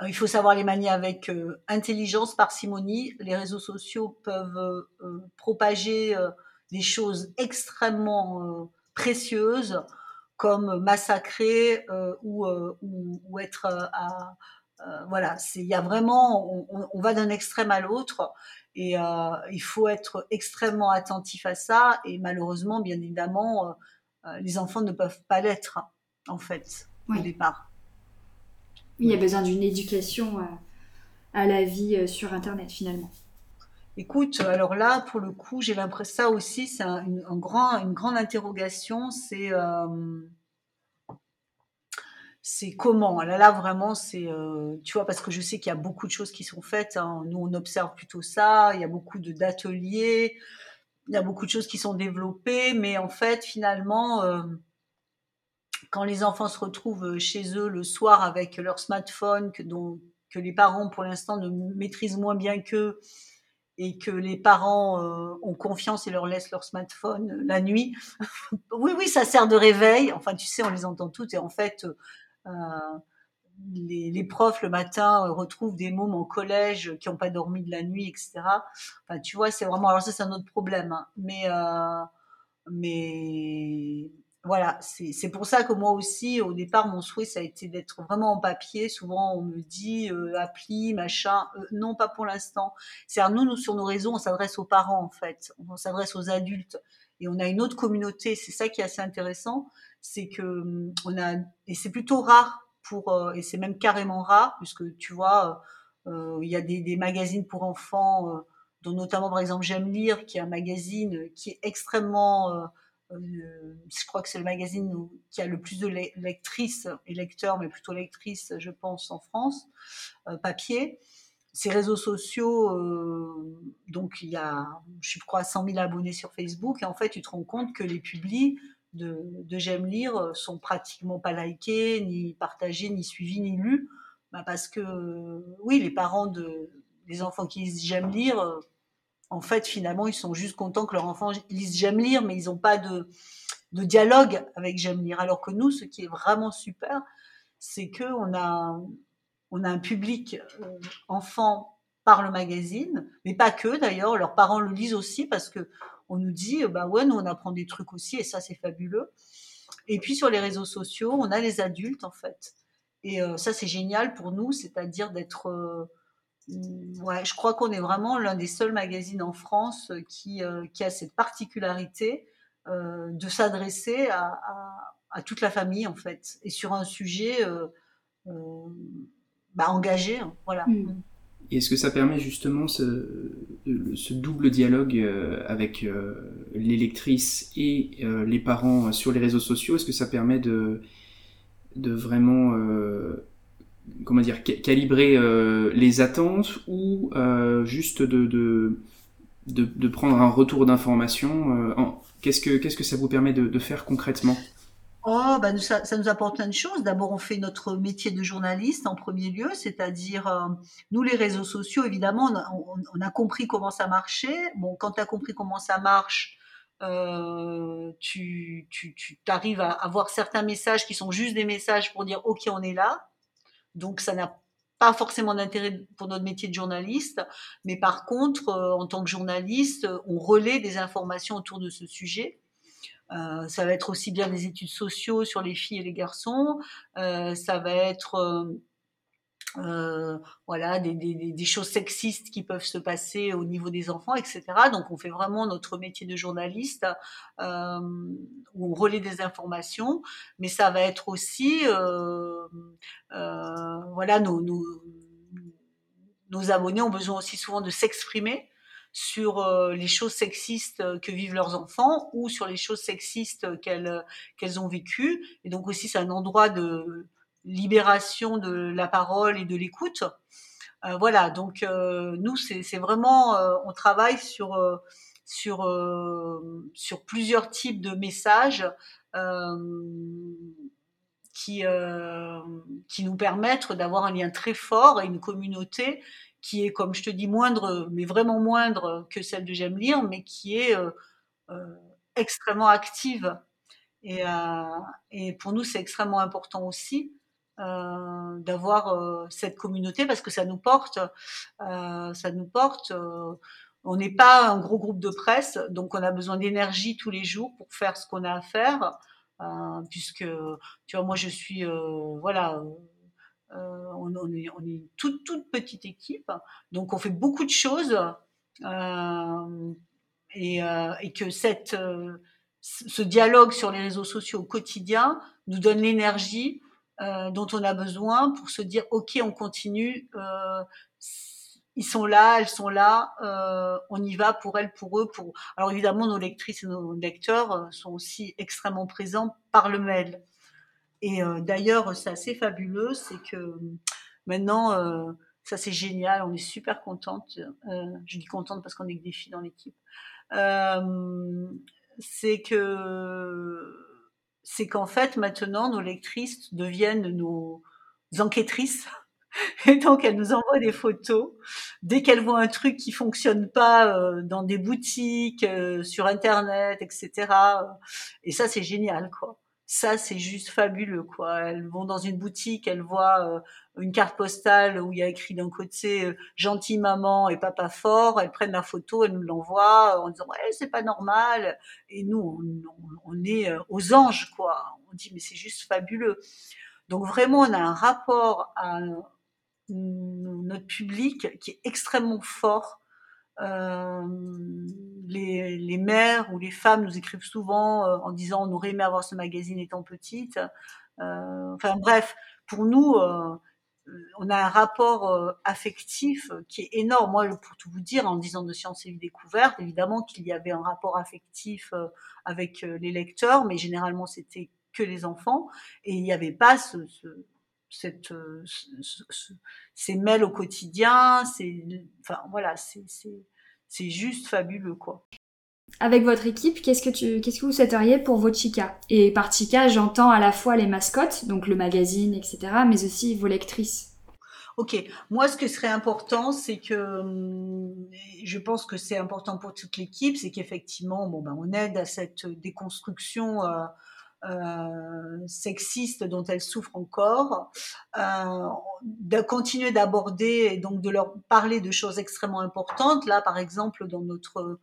il faut savoir les manier avec euh, intelligence, parcimonie. Les réseaux sociaux peuvent propager des choses extrêmement précieuses comme massacrer ou, ou, ou, être à, euh, voilà, il y a vraiment, on, va d'un extrême à l'autre et euh, il faut être extrêmement attentif à ça. Et malheureusement, bien évidemment, euh, les enfants ne peuvent pas l'être en fait au départ. Il y a besoin d'une éducation à la vie sur Internet finalement. Écoute, alors là, pour le coup, j'ai l'impression ça aussi, c'est un, grand, une grande interrogation. C'est c'est comment? Là, là vraiment, c'est, euh, tu vois, parce que je sais qu'il y a beaucoup de choses qui sont faites. Hein. Nous, on observe plutôt ça. Il y a beaucoup de d'ateliers, il y a beaucoup de choses qui sont développées, mais en fait, finalement, euh, quand les enfants se retrouvent chez eux le soir avec leur smartphone, que, dont, les parents, pour l'instant, ne maîtrisent moins bien qu'eux, et que les parents euh, ont confiance et leur laissent leur smartphone la nuit. (laughs) oui, oui, ça sert de réveil. Enfin, tu sais, on les entend toutes et en fait, euh, les, profs le matin euh, retrouvent des mômes en collège qui n'ont pas dormi de la nuit, etc. Enfin, tu vois, c'est vraiment. Alors ça, c'est un autre problème. Hein. Mais, euh, mais voilà, c'est pour ça que moi aussi, au départ, mon souhait, ça a été d'être vraiment en papier. Souvent, on me dit euh, appli, machin. Euh, non, pas pour l'instant. C'est nous, nous, sur nos réseaux, on s'adresse aux parents, en fait. On s'adresse aux adultes. Et on a une autre communauté. C'est ça qui est assez intéressant c'est que hum, on a et c'est plutôt rare pour euh, et c'est même carrément rare puisque tu vois euh, euh, il y a des, des, magazines pour enfants dont notamment par exemple J'aime lire qui est un magazine qui est extrêmement je crois que c'est le magazine qui a le plus de lectrices et lecteurs, mais plutôt lectrices, je pense, en France, papier. Ces réseaux sociaux, donc il y a, je crois, 100 000 abonnés sur Facebook, et en fait, tu te rends compte que les publis de, J'aime lire euh, sont pratiquement pas likés, ni partagés, ni suivis, ni lus. Bah parce que, oui, les parents de, des enfants qui lisent J'aime lire, euh, en fait, finalement, ils sont juste contents que leur enfant lise J'aime lire, mais ils n'ont pas de, dialogue avec J'aime lire. Alors que nous, ce qui est vraiment super, c'est qu'on a, on a un public enfant par le magazine, mais pas que d'ailleurs. Leurs parents le lisent aussi parce que on nous dit, bah ouais, nous on apprend des trucs aussi et ça c'est fabuleux. Et puis sur les réseaux sociaux, on a les adultes en fait. Et ça c'est génial pour nous, c'est-à-dire d'être Ouais, je crois qu'on est vraiment l'un des seuls magazines en France qui, qui a cette particularité de s'adresser à, à, toute la famille en fait, et sur un sujet bah, engagé. Hein, voilà. Mmh. Mmh. Et est-ce que ça permet justement ce, ce double dialogue avec les lectrices et les parents sur les réseaux sociaux? Est-ce que ça permet de, de vraiment comment dire, calibrer euh, les attentes ou euh, juste de, de, de, prendre un retour d'information euh, Qu'est-ce que que ça vous permet de, faire concrètement? Oh, bah, ça, nous apporte plein de choses. D'abord, on fait notre métier de journaliste en premier lieu, c'est-à-dire, nous, les réseaux sociaux, évidemment, on, a compris comment ça marchait. Bon, quand tu as compris comment ça marche, tu, tu, tu arrives à avoir certains messages qui sont juste des messages pour dire, OK, on est là. Donc ça n'a pas forcément d'intérêt pour notre métier de journaliste, mais par contre, euh, en tant que journaliste, on relaie des informations autour de ce sujet. Euh, ça va être aussi bien des études sociaux sur les filles et les garçons, euh, ça va être euh, voilà, des, des, des, choses sexistes qui peuvent se passer au niveau des enfants, etc. Donc on fait vraiment notre métier de journaliste euh, où on relaie des informations, mais ça va être aussi, euh, euh voilà, nos, nos, nos, abonnés ont besoin aussi souvent de s'exprimer sur euh, les choses sexistes que vivent leurs enfants ou sur les choses sexistes qu'elles qu'elles ont vécues. Et donc aussi c'est un endroit de libération de la parole et de l'écoute. Euh, voilà, donc euh, nous, c'est vraiment, euh, on travaille sur, sur, sur plusieurs types de messages qui, qui nous permettent d'avoir un lien très fort et une communauté qui est, comme je te dis, moindre, mais vraiment moindre que celle de J'aime lire, mais qui est extrêmement active. Et, et pour nous, c'est extrêmement important aussi euh, d'avoir euh, cette communauté parce que ça nous porte, euh, ça nous porte. on n'est pas un gros groupe de presse, donc on a besoin d'énergie tous les jours pour faire ce qu'on a à faire, puisque tu vois, moi je suis, voilà. On, est, une toute, petite équipe, donc on fait beaucoup de choses et, et, que cette, ce dialogue sur les réseaux sociaux au quotidien nous donne l'énergie euh, dont on a besoin pour se dire ok on continue euh, ils sont là elles sont là euh, on y va pour elles pour eux pour alors évidemment nos lectrices et nos lecteurs euh, sont aussi extrêmement présents par le mail. Et euh, d'ailleurs c'est assez fabuleux c'est que maintenant ça c'est génial on est super contente je dis contente parce qu'on est que des filles dans l'équipe c'est que c'est qu'en fait, maintenant, nos lectrices deviennent nos enquêtrices. (laughs) Et donc, elles nous envoient des photos. Dès qu'elles voient un truc qui fonctionne pas euh, dans des boutiques, euh, sur Internet, etc. Et ça, c'est génial, quoi ça c'est juste fabuleux quoi. Elles vont dans une boutique, elles voient euh, une carte postale où il y a écrit d'un côté euh, gentil maman et papa fort, elles prennent la photo, elles nous l'envoient en disant ouais c'est pas normal et nous on, on, est euh, aux anges quoi. On dit mais c'est juste fabuleux. Donc vraiment on a un rapport à notre public qui est extrêmement fort euh, les, les, mères ou les femmes nous écrivent souvent euh, en disant on aurait aimé avoir ce magazine étant petite. Euh, enfin bref, pour nous, on a un rapport affectif qui est énorme. Moi, pour tout vous dire, en disant de sciences et découvertes, évidemment qu'il y avait un rapport affectif avec les lecteurs, mais généralement c'était que les enfants, et il n'y avait pas ce, ce, cette, euh, ces mails au quotidien, c'est, enfin voilà, c'est juste fabuleux quoi. Avec votre équipe, qu'est-ce que tu, qu'est-ce que vous souhaiteriez pour vos chicas Et par chica, j'entends à la fois les mascottes, donc le magazine, etc., mais aussi vos lectrices. Ok, moi ce que serait important, c'est que hum, je pense que c'est important pour toute l'équipe, c'est qu'effectivement, bon ben on aide à cette déconstruction. Euh, euh, sexistes dont elles souffrent encore, euh, de continuer d'aborder et donc de leur parler de choses extrêmement importantes. Là, par exemple, dans notre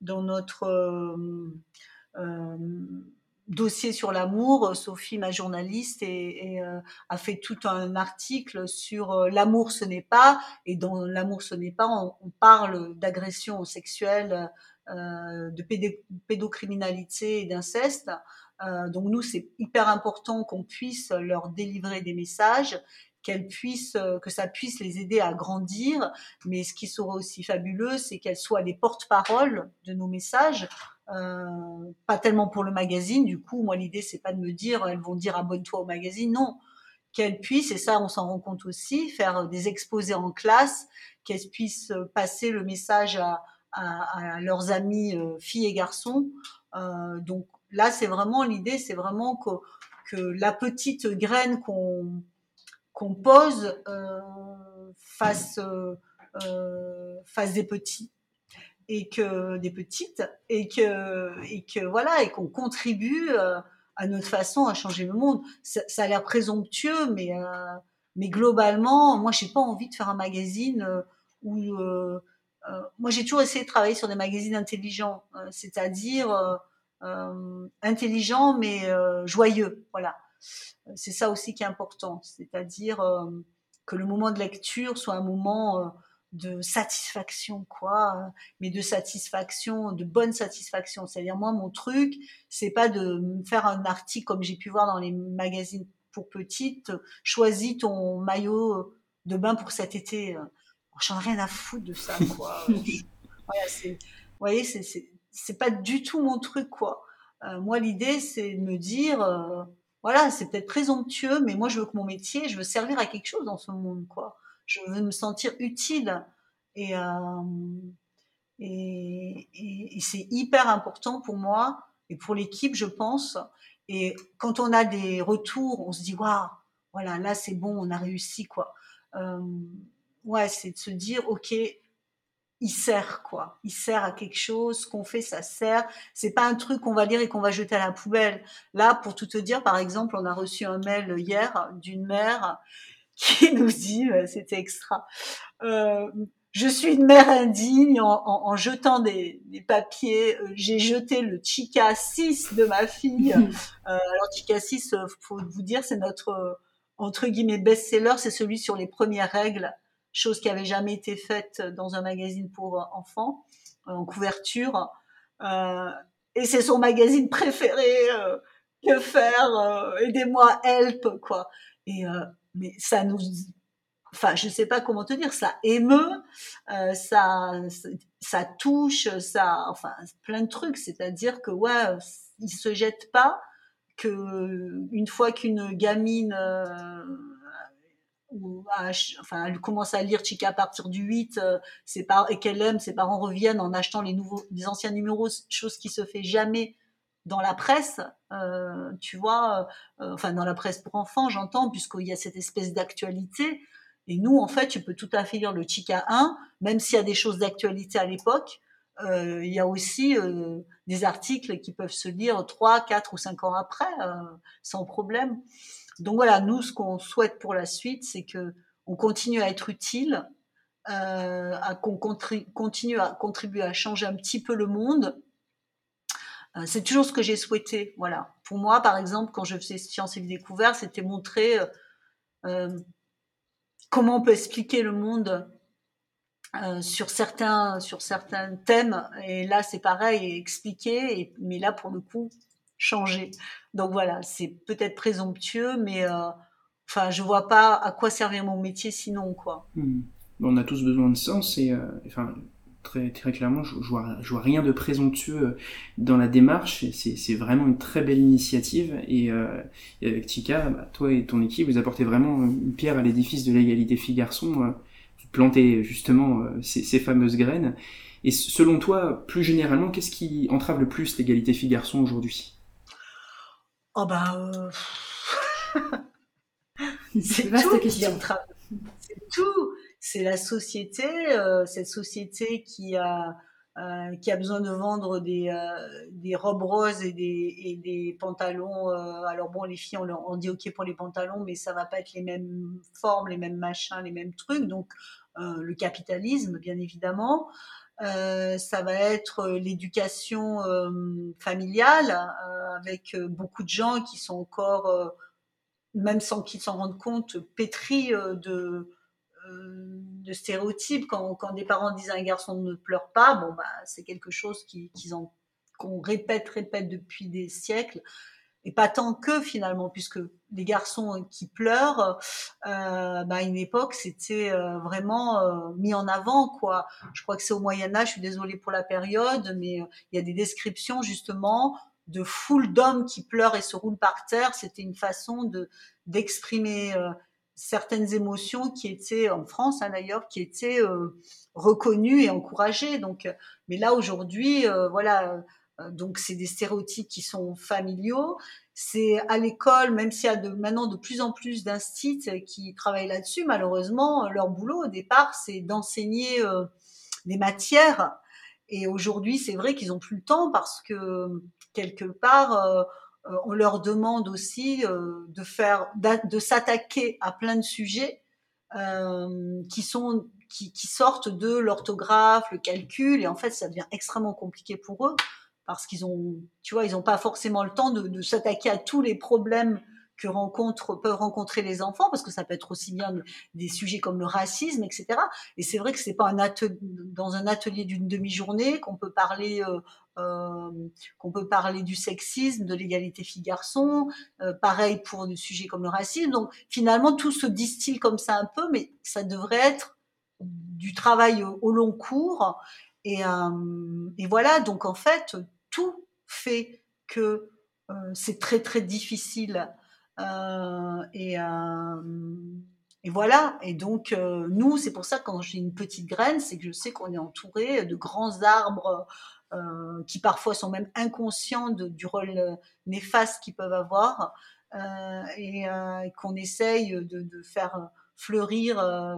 dans notre euh, dossier sur l'amour, Sophie, ma journaliste, a fait tout un article sur l'amour ce n'est pas, et dans l'amour ce n'est pas, on, on parle d'agression sexuelle, de pédocriminalité et d'inceste. Euh, donc nous, c'est hyper important qu'on puisse leur délivrer des messages, qu'elles puissent, euh, que ça puisse les aider à grandir. Mais ce qui serait aussi fabuleux, c'est qu'elles soient les porte-paroles de nos messages. Euh, pas tellement pour le magazine. Du coup, moi, l'idée, c'est pas de me dire, elles vont dire abonne-toi au magazine. Non, qu'elles puissent, et ça, on s'en rend compte aussi, faire des exposés en classe, qu'elles puissent passer le message à, leurs amis filles et garçons. Donc là, c'est vraiment l'idée, c'est vraiment que, la petite graine qu'on pose euh, fasse, euh, euh, fasse des petits et que des petites et que voilà et qu'on contribue à notre façon à changer le monde. Ça, a l'air présomptueux, mais globalement, moi, j'ai pas envie de faire un magazine où moi, j'ai toujours essayé de travailler sur des magazines intelligents, c'est-à-dire intelligent mais euh, joyeux. Voilà, c'est ça aussi qui est important, c'est-à-dire euh, que le moment de lecture soit un moment de satisfaction, quoi, mais de satisfaction, de bonne satisfaction. C'est-à-dire, moi, mon truc, c'est pas de faire un article comme j'ai pu voir dans les magazines pour petites, choisis ton maillot de bain pour cet été. J'en ai rien à foutre de ça, quoi. (laughs) voilà, c'est, vous voyez, c'est, c'est pas du tout mon truc, quoi. Euh, moi, l'idée, c'est de me dire, euh, voilà, c'est peut-être présomptueux, mais moi, je veux que mon métier, je veux servir à quelque chose dans ce monde, quoi. Je veux me sentir utile. Et, euh, et, et, et c'est hyper important pour moi et pour l'équipe, je pense. Et quand on a des retours, on se dit, waouh, voilà, là, c'est bon, on a réussi, quoi. Ouais, c'est de se dire, ok, il sert quoi. Il sert à quelque chose, ce qu'on fait, ça sert. C'est pas un truc qu'on va lire et qu'on va jeter à la poubelle. Là, pour tout te dire, par exemple, on a reçu un mail hier d'une mère qui (laughs) nous dit, euh, c'était extra, euh, je suis une mère indigne en, en, en jetant des, des papiers. Euh, j'ai jeté le Chica 6 de ma fille. (laughs) euh, alors Chica 6, euh, faut vous dire, c'est notre entre guillemets best-seller, c'est celui sur les premières règles chose qui avait jamais été faite dans un magazine pour enfants en couverture. Euh, et c'est son magazine préféré. Euh, que faire euh, Aidez-moi, help, quoi. Et mais ça nous, enfin, je sais pas comment te dire, ça émeut, ça, ça touche, ça, enfin, plein de trucs. C'est-à-dire que ouais, il se jette pas que une fois qu'une gamine ou enfin, elle commence à lire Chica à partir du 8, euh, ses et qu'elle aime, ses parents reviennent en achetant les nouveaux, des anciens numéros, chose qui se fait jamais dans la presse, euh, tu vois, euh, enfin dans la presse pour enfants, j'entends, puisqu'il y a cette espèce d'actualité. Et nous, en fait, tu peux tout à fait lire le Chica 1, même s'il y a des choses d'actualité à l'époque. Euh, il y a aussi euh, des articles qui peuvent se lire 3, 4 ou 5 ans après, euh, sans problème. Donc voilà, nous, ce qu'on souhaite pour la suite, c'est que on continue à être utile, euh, à qu'on continue à contribuer à changer un petit peu le monde. Euh, c'est toujours ce que j'ai souhaité. Voilà. Pour moi, par exemple, quand je faisais Sciences et Découvertes, c'était montrer euh, comment on peut expliquer le monde sur certains sur certains thèmes. Et là, c'est pareil, expliquer. Mais là, pour le coup, changer. Donc voilà, c'est peut-être présomptueux, mais euh, enfin, je vois pas à quoi servir mon métier sinon quoi. Mmh. On a tous besoin de sens et euh, enfin très très clairement, je, je, vois, je vois rien de présomptueux dans la démarche. C'est vraiment une très belle initiative et, euh, et avec Tika, bah, toi et ton équipe, vous apportez vraiment une pierre à l'édifice de l'égalité filles-garçons. vous plantez justement ces, ces fameuses graines. Et selon toi, plus généralement, qu'est-ce qui entrave le plus l'égalité filles-garçons aujourd'hui? Oh bah. Euh... (laughs) c'est vaste question. C'est tout. C'est la société, euh, cette société qui a euh, qui a besoin de vendre des, des robes roses et des, et des pantalons. Alors bon, les filles, on, on, dit ok pour les pantalons, mais ça va pas être les mêmes formes, les mêmes machins, les mêmes trucs. Donc le capitalisme, bien évidemment. Ça va être l'éducation familiale avec beaucoup de gens qui sont encore, même sans qu'ils s'en rendent compte, pétris de euh, stéréotypes. Quand, des parents disent à un garçon ne pleure pas, bon, bah, c'est quelque chose qu'ils qu'on répète, répète depuis des siècles. Et pas tant que finalement, puisque les garçons qui pleurent, euh, bah, à une époque, c'était euh, vraiment euh, mis en avant, quoi. Je crois que c'est au Moyen Âge. Je suis désolée pour la période, mais il y a des descriptions justement de foule d'hommes qui pleurent et se roulent par terre. C'était une façon de d'exprimer certaines émotions qui étaient en France hein, d'ailleurs qui étaient euh, reconnues et encouragées donc euh, mais là aujourd'hui euh, voilà donc c'est des stéréotypes qui sont familiaux. C'est à l'école même s'il y a de, maintenant de plus en plus d'instituts qui travaillent là-dessus malheureusement leur boulot au départ c'est d'enseigner des matières. Et aujourd'hui c'est vrai qu'ils ont plus le temps parce que quelque part euh, on leur demande aussi euh, de faire, de s'attaquer à plein de sujets euh, qui qui, sortent de l'orthographe, le calcul, et en fait, ça devient extrêmement compliqué pour eux parce qu'ils ont, tu vois, ils n'ont pas forcément le temps de, s'attaquer à tous les problèmes que rencontrent, peuvent rencontrer les enfants, parce que ça peut être aussi bien des sujets comme le racisme, etc. Et c'est vrai que c'est pas un dans un atelier d'une demi-journée qu'on peut parler euh, euh, qu'on peut parler du sexisme, de l'égalité filles-garçons, euh, pareil pour des sujets comme le racisme. Donc finalement, tout se distille comme ça un peu, mais ça devrait être du travail au long cours. Et voilà, donc en fait, tout fait que euh, c'est très très difficile. Euh, et, et voilà. Et donc, nous, c'est pour ça quand j'ai une petite graine, c'est que je sais qu'on est entouré de grands arbres euh, qui parfois sont même inconscients du rôle euh, néfaste qu'ils peuvent avoir, euh, et, euh, qu'on essaye de, de, faire fleurir euh,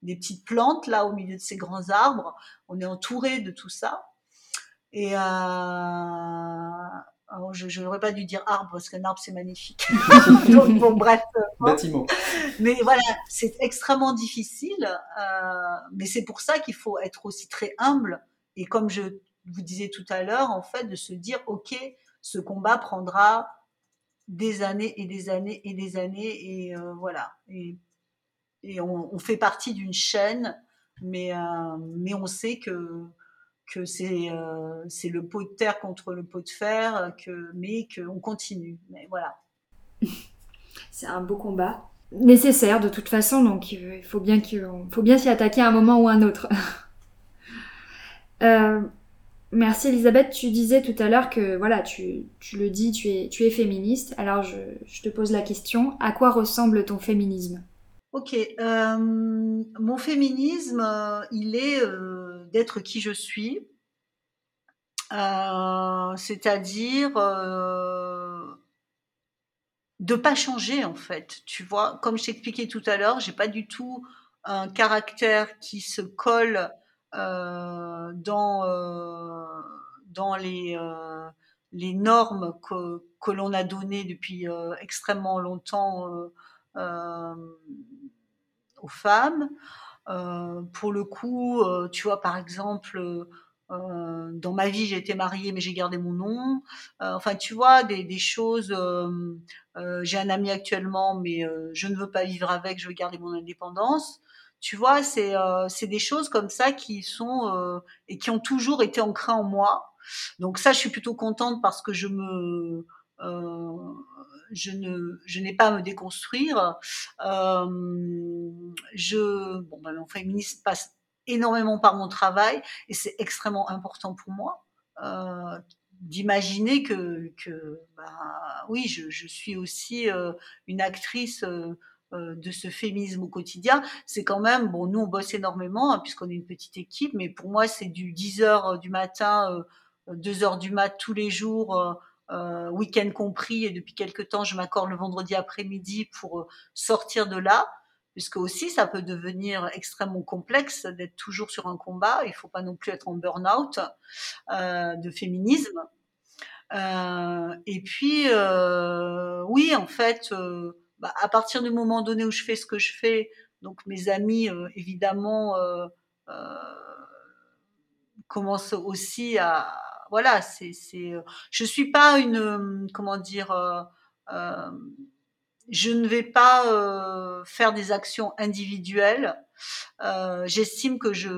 des petites plantes là au milieu de ces grands arbres. On est entouré de tout ça. Et alors je n'aurais pas dû dire arbre parce qu'un arbre c'est magnifique. (laughs) Donc bon bref. Bâtiment. Mais voilà, c'est extrêmement difficile. Euh, mais c'est pour ça qu'il faut être aussi très humble. Et comme je vous disiez tout à l'heure, en fait, de se dire, OK, ce combat prendra des années et des années et des années, et euh, voilà. Et, et on, on, fait partie d'une chaîne, mais, euh, mais on sait que, que c'est euh, c'est le pot de terre contre le pot de fer, que, mais qu'on continue. Mais voilà. (laughs) C'est un beau combat. Nécessaire de toute façon, donc il faut bien, faut bien s'y attaquer à un moment ou à un autre. (laughs) euh, Merci Elisabeth, tu disais tout à l'heure que voilà, tu, tu, le dis, tu es, tu es féministe. Alors je, je, te pose la question, à quoi ressemble ton féminisme? Ok, euh, mon féminisme, euh, il est euh, d'être qui je suis, c'est-à-dire de pas changer en fait. Tu vois, comme je t'expliquais tout à l'heure, j'ai pas du tout un caractère qui se colle dans, dans les, les normes que, que l'on a données depuis extrêmement longtemps aux femmes. Euh, pour le coup, euh, tu vois, par exemple, euh, dans ma vie, j'ai été mariée, mais j'ai gardé mon nom. enfin, tu vois, des, des choses. j'ai un ami actuellement, mais je ne veux pas vivre avec, je veux garder mon indépendance. Tu vois, c'est euh, des choses comme ça qui sont et qui ont toujours été ancrées en moi. Donc ça, je suis plutôt contente parce que je me je ne je n'ai pas à me déconstruire. Euh, je bon, ben, mon féminisme passe énormément par mon travail et c'est extrêmement important pour moi. Euh, d'imaginer que, que bah, oui, je, suis aussi euh, une actrice euh, euh, de ce féminisme au quotidien, c'est quand même, bon, nous on bosse énormément hein, puisqu'on est une petite équipe, mais pour moi c'est du 10 heures du matin, euh, 2 heures du mat tous les jours, euh, week-end compris, et depuis quelque temps je m'accorde le vendredi après-midi pour euh, sortir de là. puisque aussi ça peut devenir extrêmement complexe d'être toujours sur un combat. Il faut pas non plus être en burn-out euh, de féminisme. Et puis, oui, en fait, bah, à partir du moment donné où je fais ce que je fais, donc mes amis, évidemment, commencent aussi à, voilà, c'est, c'est, je suis pas une, comment dire je ne vais pas euh, faire des actions individuelles. Euh, J'estime que je,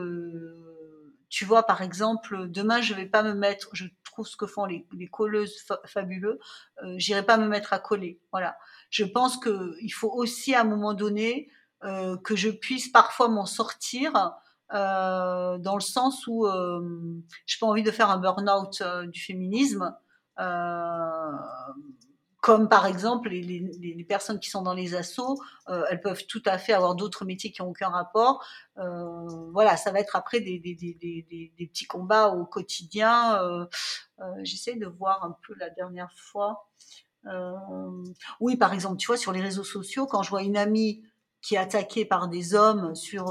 tu vois, par exemple, demain je vais pas me mettre, je trouve ce que font les, les colleuses fa fabuleux, euh, j'irai pas me mettre à coller. Voilà. Je pense que il faut aussi à un moment donné euh, que je puisse parfois m'en sortir. Euh, dans le sens où euh, j'ai pas envie de faire un burn-out euh, du féminisme. Euh, comme par exemple les, personnes qui sont dans les assos, euh, elles peuvent tout à fait avoir d'autres métiers qui n'ont aucun rapport. Voilà, ça va être après des, des, petits combats au quotidien. J'essaie de voir un peu la dernière fois. Oui, par exemple, tu vois, sur les réseaux sociaux, quand je vois une amie qui est attaquée par des hommes sur...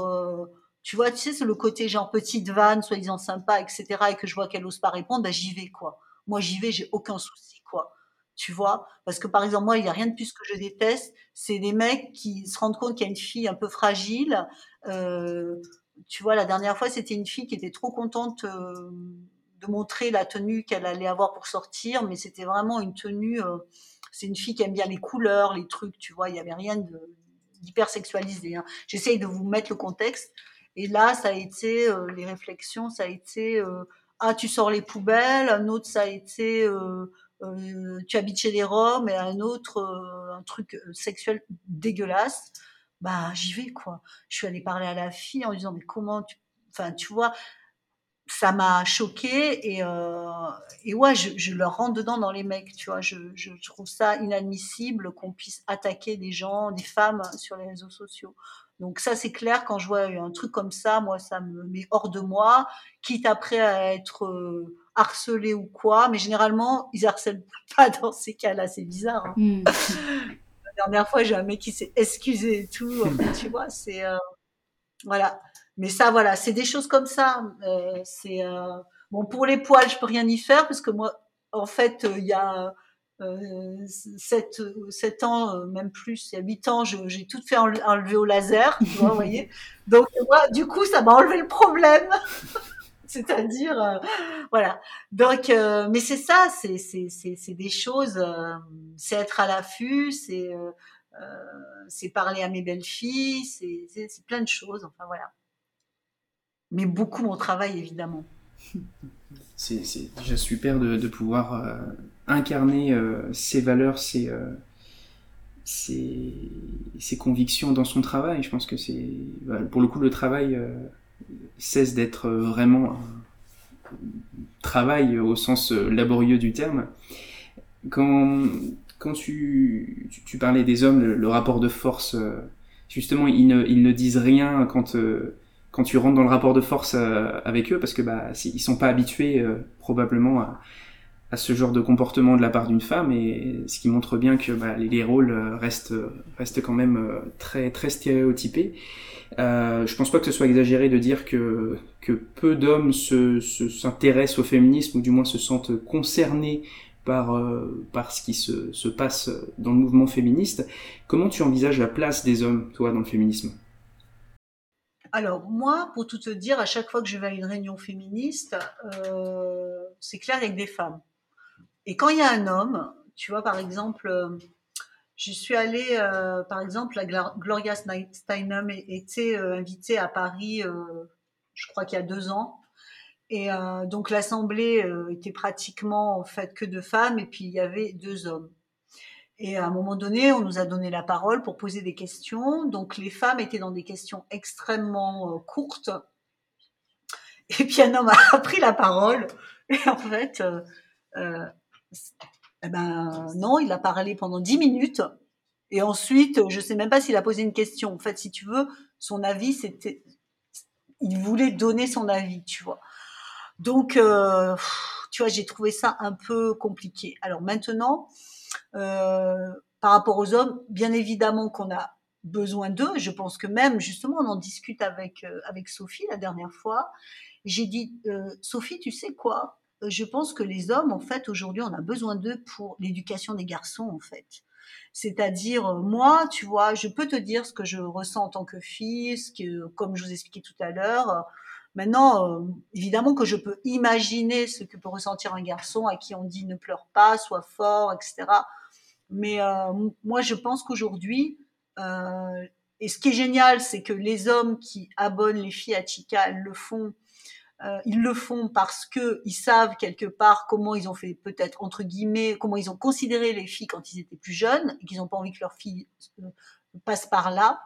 Tu vois, tu sais, c'est le côté genre petite vanne, soi-disant sympa, etc., et que je vois qu'elle ose pas répondre, bah, j'y vais, quoi. Moi, j'y vais, j'ai aucun souci, quoi tu vois? Parce que par exemple, moi, il n'y a rien de plus que je déteste, c'est des mecs qui se rendent compte qu'il y a une fille un peu fragile. Euh, tu vois, la dernière fois, c'était une fille qui était trop contente euh, de montrer la tenue qu'elle allait avoir pour sortir, mais c'était vraiment une tenue. Euh, c'est une fille qui aime bien les couleurs, les trucs, tu vois? Il n'y avait rien d'hyper sexualisé. Hein. J'essaye de vous mettre le contexte. Et là, ça a été euh, les réflexions, ça a été euh, ah tu sors les poubelles. Un autre, ça a été euh, tu habites chez les Roms et un autre un truc sexuel dégueulasse, bah j'y vais quoi. Je suis allée parler à la fille en disant mais comment tu, enfin tu vois, ça m'a choqué et, et ouais je, leur rentre dedans dans les mecs, tu vois. Je trouve ça inadmissible qu'on puisse attaquer des gens, des femmes sur les réseaux sociaux. Donc ça c'est clair quand je vois un truc comme ça, moi ça me met hors de moi, quitte après à être euh, harcelés ou quoi, mais généralement, ils harcèlent (laughs) pas dans ces cas-là, c'est bizarre. Hein. Mmh. (laughs) La dernière fois, j'ai un mec qui s'est excusé et tout, tu vois, c'est... Euh, voilà. Mais ça, voilà, c'est des choses comme ça. Euh, c'est euh, Bon, pour les poils, je peux rien y faire, parce que moi, en fait, il y a... Euh, 7, 7 ans, même plus, il y a 8 ans, j'ai tout fait enlever au laser, tu vois, vous voyez. (laughs) Donc, moi, du coup, ça m'a enlevé le problème. (laughs) C'est-à-dire, euh, voilà. Donc, euh, mais c'est ça, c'est c'est des choses, euh, c'est être à l'affût, c'est euh, euh, c'est parler à mes belles filles, c'est plein de choses. Enfin voilà. Mais beaucoup mon travail évidemment. C'est déjà super de, de pouvoir incarner ces valeurs, ces ses, ses, convictions dans son travail. Je pense que c'est, pour le coup, le travail cesse d'être vraiment un travail au sens laborieux du terme. Quand, quand tu, tu, parlais des hommes, le, rapport de force, justement, ils ne, ils ne disent rien quand, quand tu rentres dans le rapport de force avec eux, parce que bah, ils sont pas habitués probablement à, à ce genre de comportement de la part d'une femme, et ce qui montre bien que bah, les, les, rôles restent, restent quand même très, très stéréotypés. Euh, je pense pas que ce soit exagéré de dire que, peu d'hommes s'intéressent se, au féminisme ou du moins se sentent concernés par, euh, ce qui se, se, passe dans le mouvement féministe. Comment tu envisages la place des hommes, toi, dans le féminisme? Alors moi, pour tout te dire, à chaque fois que je vais à une réunion féministe, euh, c'est clair avec des femmes. Et quand il y a un homme, tu vois par exemple, je suis allée, euh, par exemple, la Gloria Steinem était euh, invitée à Paris, euh, je crois qu'il y a deux ans. Et euh, donc l'assemblée euh, était pratiquement en fait que de femmes et puis il y avait deux hommes. Et à un moment donné, on nous a donné la parole pour poser des questions. Donc les femmes étaient dans des questions extrêmement courtes. Et puis un homme a (laughs) pris la parole. Et en fait, eh ben non, il a parlé pendant dix minutes. Et ensuite, je sais même pas s'il a posé une question. En fait, si tu veux, son avis, c'était, il voulait donner son avis, tu vois. Donc, euh, tu vois, j'ai trouvé ça un peu compliqué. Alors maintenant, euh, par rapport aux hommes, bien évidemment qu'on a besoin d'eux. Je pense que même, justement, on en discute avec, euh, Sophie la dernière fois. J'ai dit, Sophie, tu sais quoi? Je pense que les hommes, en fait, aujourd'hui, on a besoin d'eux pour l'éducation des garçons, en fait. C'est-à-dire, moi, tu vois, je peux te dire ce que je ressens en tant que fille, ce que, comme je vous expliquais tout à l'heure. Maintenant, évidemment que je peux imaginer ce que peut ressentir un garçon à qui on dit ne pleure pas, sois fort, etc. Mais moi, je pense qu'aujourd'hui, euh, et ce qui est génial, c'est que les hommes qui abonnent les filles à Chica, elles le font. Euh, ils le font parce que ils savent quelque part comment ils ont fait peut-être entre guillemets comment ils ont considéré les filles quand ils étaient plus jeunes et qu'ils n'ont pas envie que leurs filles euh, passent par là.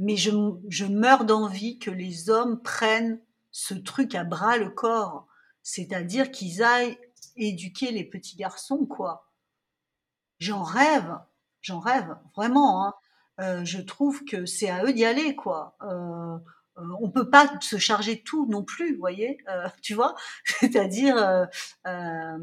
Mais je, je meurs d'envie que les hommes prennent ce truc à bras le corps, c'est-à-dire qu'ils aillent éduquer les petits garçons, quoi. J'en rêve. J'en rêve, vraiment. Hein. Euh, je trouve que c'est à eux d'y aller, quoi. Euh, euh, on peut pas se charger tout non plus, vous voyez, euh, (laughs) tu vois. C'est-à-dire euh,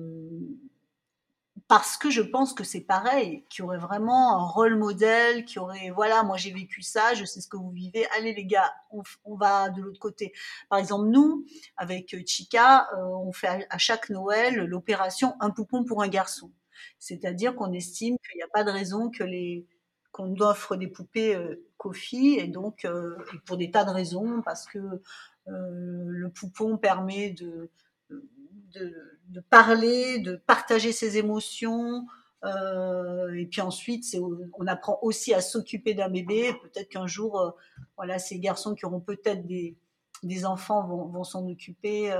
parce que je pense que c'est pareil, qu'il y aurait vraiment un rôle modèle, qui aurait, voilà, moi j'ai vécu ça, je sais ce que vous vivez, allez les gars, on, va de l'autre côté. Par exemple, nous, avec Chica, on fait à chaque Noël l'opération Un poupon pour un garçon. C'est-à-dire qu'on estime qu'il n'y a pas de raison que les qu'on offre des poupées euh, filles et donc euh, pour des tas de raisons parce que euh, le poupon permet de, de, parler, de partager ses émotions, euh, et puis ensuite, on apprend aussi à s'occuper d'un bébé. Peut-être qu'un jour, voilà, ces garçons qui auront peut-être des, des enfants vont, vont s'en occuper.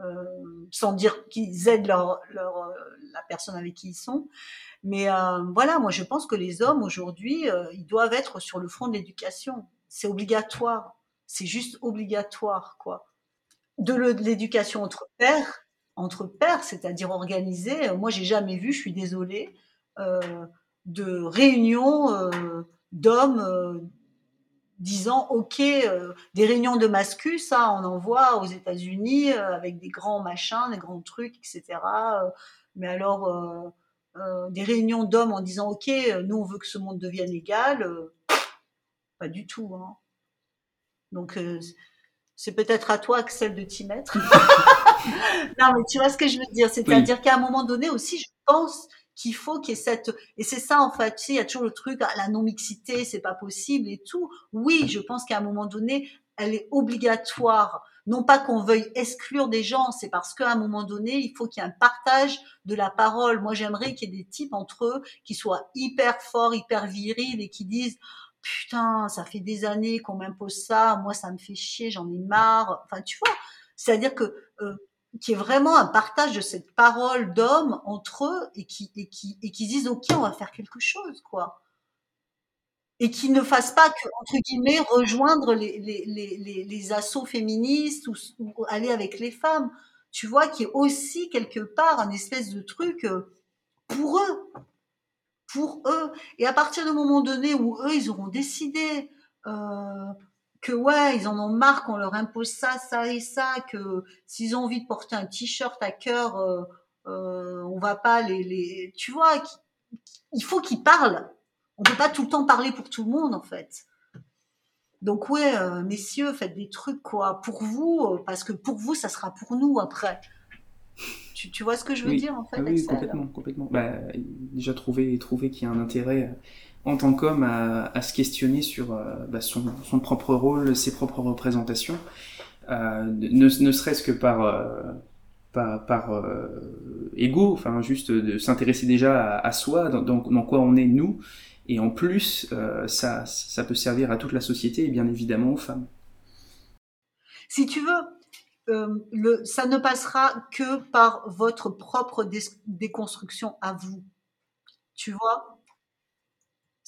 Euh, sans dire qu'ils aident euh, la personne avec qui ils sont. Mais euh, voilà, moi je pense que les hommes aujourd'hui, ils doivent être sur le front de l'éducation. C'est obligatoire. C'est juste obligatoire, quoi. De l'éducation entre pères, entre pères, c'est-à-dire organisée. Moi, j'ai jamais vu, je suis désolée, de réunion euh, d'hommes disant ok euh, des réunions de mascus ça on en voit aux États-Unis euh, avec des grands machins des grands trucs etc euh, mais alors des réunions d'hommes en disant ok nous on veut que ce monde devienne égal pas du tout hein. donc c'est peut-être à toi Axel de t'y mettre (laughs) non mais tu vois ce que je veux dire c'est-à-dire oui. qu'à un moment donné aussi je pense qu'il faut qu'il y ait cette et c'est ça en fait tu sais il y a toujours le truc ah, la non mixité c'est pas possible et tout. Oui je pense qu'à un moment donné elle est obligatoire. Non pas qu'on veuille exclure des gens c'est parce qu'à un moment donné il faut qu'il y ait un partage de la parole. Moi j'aimerais qu'il y ait des types entre eux qui soient hyper forts hyper virils et qui disent putain ça fait des années qu'on m'impose ça moi ça me fait chier j'en ai marre. Enfin tu vois c'est à dire que euh, qui est vraiment un partage de cette parole d'hommes entre eux et qui, et qui, et qui disent ok on va faire quelque chose quoi. Et qui ne fassent pas que entre guillemets rejoindre les, les, les, assauts féministes ou, ou, aller avec les femmes. Tu vois qui est aussi quelque part un espèce de truc euh, pour eux. Pour eux. Et à partir du moment donné où eux ils auront décidé euh, que ouais, ils en ont marre qu'on leur impose ça, ça et ça, que s'ils ont envie de porter un t-shirt à cœur, euh, euh, on va pas les, les... tu vois, il faut qu'ils parlent. On peut pas tout le temps parler pour tout le monde en fait. Donc ouais, euh, messieurs, faites des trucs quoi pour vous, euh, parce que pour vous, ça sera pour nous après. Tu, tu vois ce que je veux oui. dire en fait ah Oui, complètement, complètement. Bah, déjà trouver, trouver qu'il y a un intérêt en tant qu'homme à, se questionner sur euh, bah, son, propre rôle, ses propres représentations, euh, ne, serait-ce que par, euh, par, euh, ego, enfin juste de s'intéresser déjà à, soi, dans, dans, quoi on est nous, et en plus ça, ça peut servir à toute la société et bien évidemment aux femmes. Si tu veux, ça ne passera que par votre propre dé déconstruction à vous. Tu vois?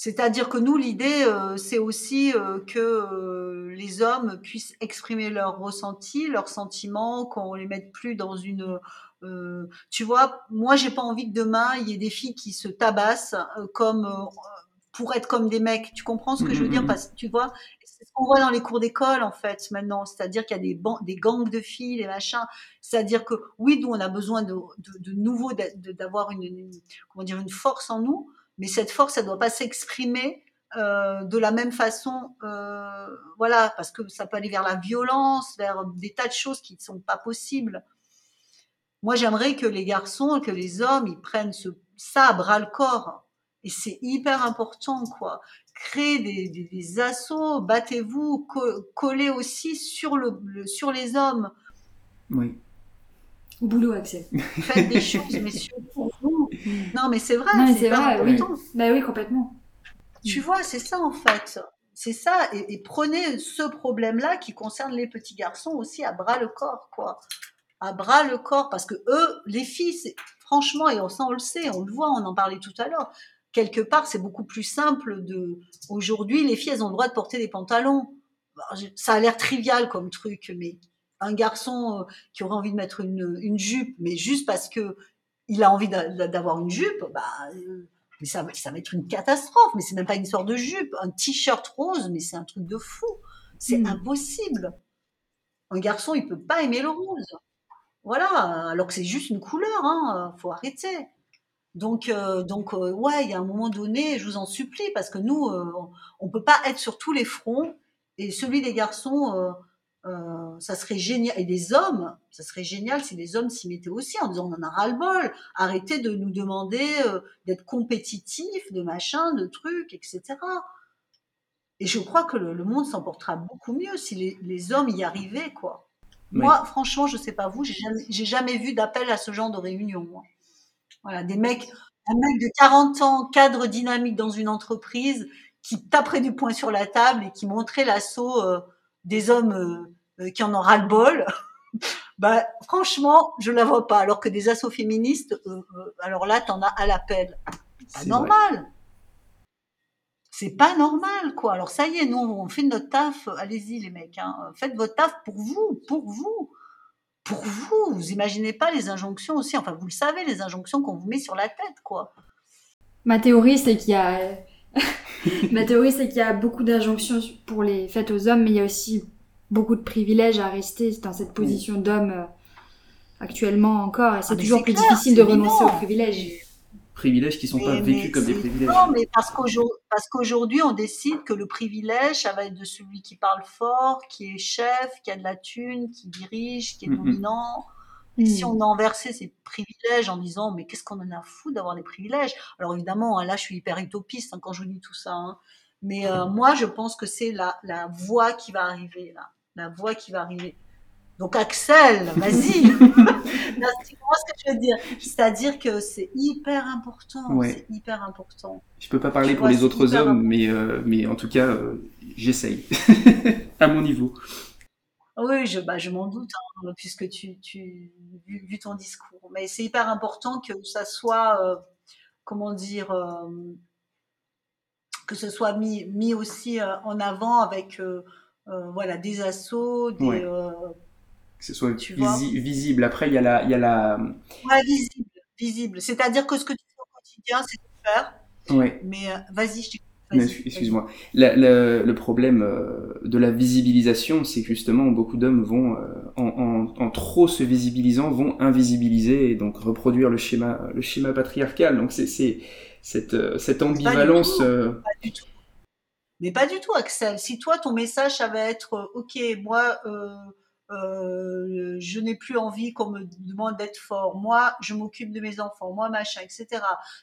C'est-à-dire que nous, l'idée, euh, c'est aussi euh, que euh, les hommes puissent exprimer leurs ressentis, leurs sentiments, qu'on les mette plus dans une... Tu vois, moi, j'ai pas envie que demain, il y ait des filles qui se tabassent comme pour être comme des mecs. Tu comprends ce que mmh, je veux dire mmh. Parce tu vois, c'est ce qu'on voit dans les cours d'école, en fait, maintenant. C'est-à-dire qu'il y a des, des gangs de filles, les machins. C'est-à-dire que, oui, nous, on a besoin de, de, de nouveau, d'avoir une, une, comment dire, une force en nous, mais cette force, elle ne doit pas s'exprimer euh, de la même façon, euh, voilà, parce que ça peut aller vers la violence, vers des tas de choses qui ne sont pas possibles. Moi, j'aimerais que les garçons, que les hommes, ils prennent ce, ça à bras le corps. Et c'est hyper important, quoi. Créer des, des, assauts, battez-vous, collez aussi sur, le, sur les hommes. Oui. Au boulot, Axel. Faites des choses, messieurs, pour vous. (laughs) Non, mais c'est vrai. c'est vrai, oui. Bah oui, complètement. Tu vois, c'est ça, en fait. C'est ça. Et, et, prenez ce problème-là qui concerne les petits garçons aussi à bras le corps, quoi à bras le corps parce que eux, les filles, franchement, et on, on le sait, on le voit, on en parlait tout à l'heure. Quelque part, c'est beaucoup plus simple de. Aujourd'hui, les filles, elles ont le droit de porter des pantalons. Ça a l'air trivial comme truc, mais un garçon euh, qui aurait envie de mettre une, une jupe, mais juste parce que il a envie d'avoir une jupe, bah, euh, mais ça, ça va être une catastrophe. Mais c'est même pas une sorte de jupe, un t-shirt rose, mais c'est un truc de fou. C'est hmm. impossible. Un garçon, il peut pas aimer le rose. Voilà, alors que c'est juste une couleur, hein, faut arrêter. Donc, euh, donc euh, ouais, il y a un moment donné, je vous en supplie, parce que nous, euh, on peut pas être sur tous les fronts. Et celui des garçons, ça serait génial. Et des hommes, ça serait génial si les hommes s'y mettaient aussi en disant on en a ras le bol. Arrêtez de nous demander d'être compétitifs, de machin, de trucs, etc. Et je crois que le, monde s'en portera beaucoup mieux si les, les hommes y arrivaient, quoi. Moi, franchement, je sais pas vous, j'ai jamais, jamais vu d'appel à ce genre de réunion. Voilà, des mecs, un mec de 40 ans, cadre dynamique dans une entreprise, qui taperait du poing sur la table et qui montrait l'assaut euh, des hommes euh, euh, qui en ont ras le bol. (laughs) bah, franchement, je la vois pas. Alors que des assauts féministes, alors là, t'en as à l'appel. C'est normal c'est pas normal, quoi. Alors ça y est, nous, on fait notre taf. Allez-y, les mecs, hein. faites votre taf pour vous, pour vous, pour vous. Vous imaginez pas les injonctions aussi. Enfin, vous le savez, les injonctions qu'on vous met sur la tête, quoi. Ma théorie, c'est qu'il y a, (laughs) ma théorie, c'est qu'il y a beaucoup d'injonctions pour les faites aux hommes, mais il y a aussi beaucoup de privilèges à rester dans cette position d'homme euh, actuellement encore. Et c'est ah, toujours plus difficile de renoncer aux privilèges privilèges qui sont pas vécus comme des privilèges. Non, mais parce qu'aujourd'hui, on décide que le privilège, ça va être de celui qui parle fort, qui est chef, qui a de la thune, qui dirige, qui est dominant. Et si mm. on a inversé ces privilèges en disant, mais qu'est-ce qu'on en a fou d'avoir des privilèges? Alors évidemment, hein, là, je suis hyper utopiste hein, quand je vous dis tout ça. Hein. Mais euh, moi, je pense que c'est la, la voie qui va arriver, là. La voie qui va arriver. Donc Axel, vas-y. (laughs) comprends ce que je veux dire? C'est-à-dire que c'est hyper important. C'est hyper important. Je peux pas parler pour les autres hommes, mais, euh, mais en tout cas, euh, j'essaye (laughs) à mon niveau. Oui, je, bah, je m'en doute, hein, puisque tu, tu vu, ton discours. Mais c'est hyper important que ça soit, euh, comment dire, que ce soit mis, mis aussi en avant avec, voilà, des assauts, des que ce soit visible. Après, il y a la. Il y a la... Ouais, visible. visible. C'est-à-dire que ce que tu fais au quotidien, c'est de faire. Ouais. Mais euh, vas-y, je Excuse-moi. Le, problème euh, de la visibilisation, c'est que justement, beaucoup d'hommes vont, euh, en, en, trop se visibilisant, vont invisibiliser et donc reproduire le schéma, le schéma patriarcal. Donc c'est cette, cette ambivalence. Pas du, tout. Mais pas du tout, Axel. Si toi, ton message, ça va être, ok, moi, euh, je n'ai plus envie qu'on me demande d'être fort. Moi, je m'occupe de mes enfants. Moi, machin, etc.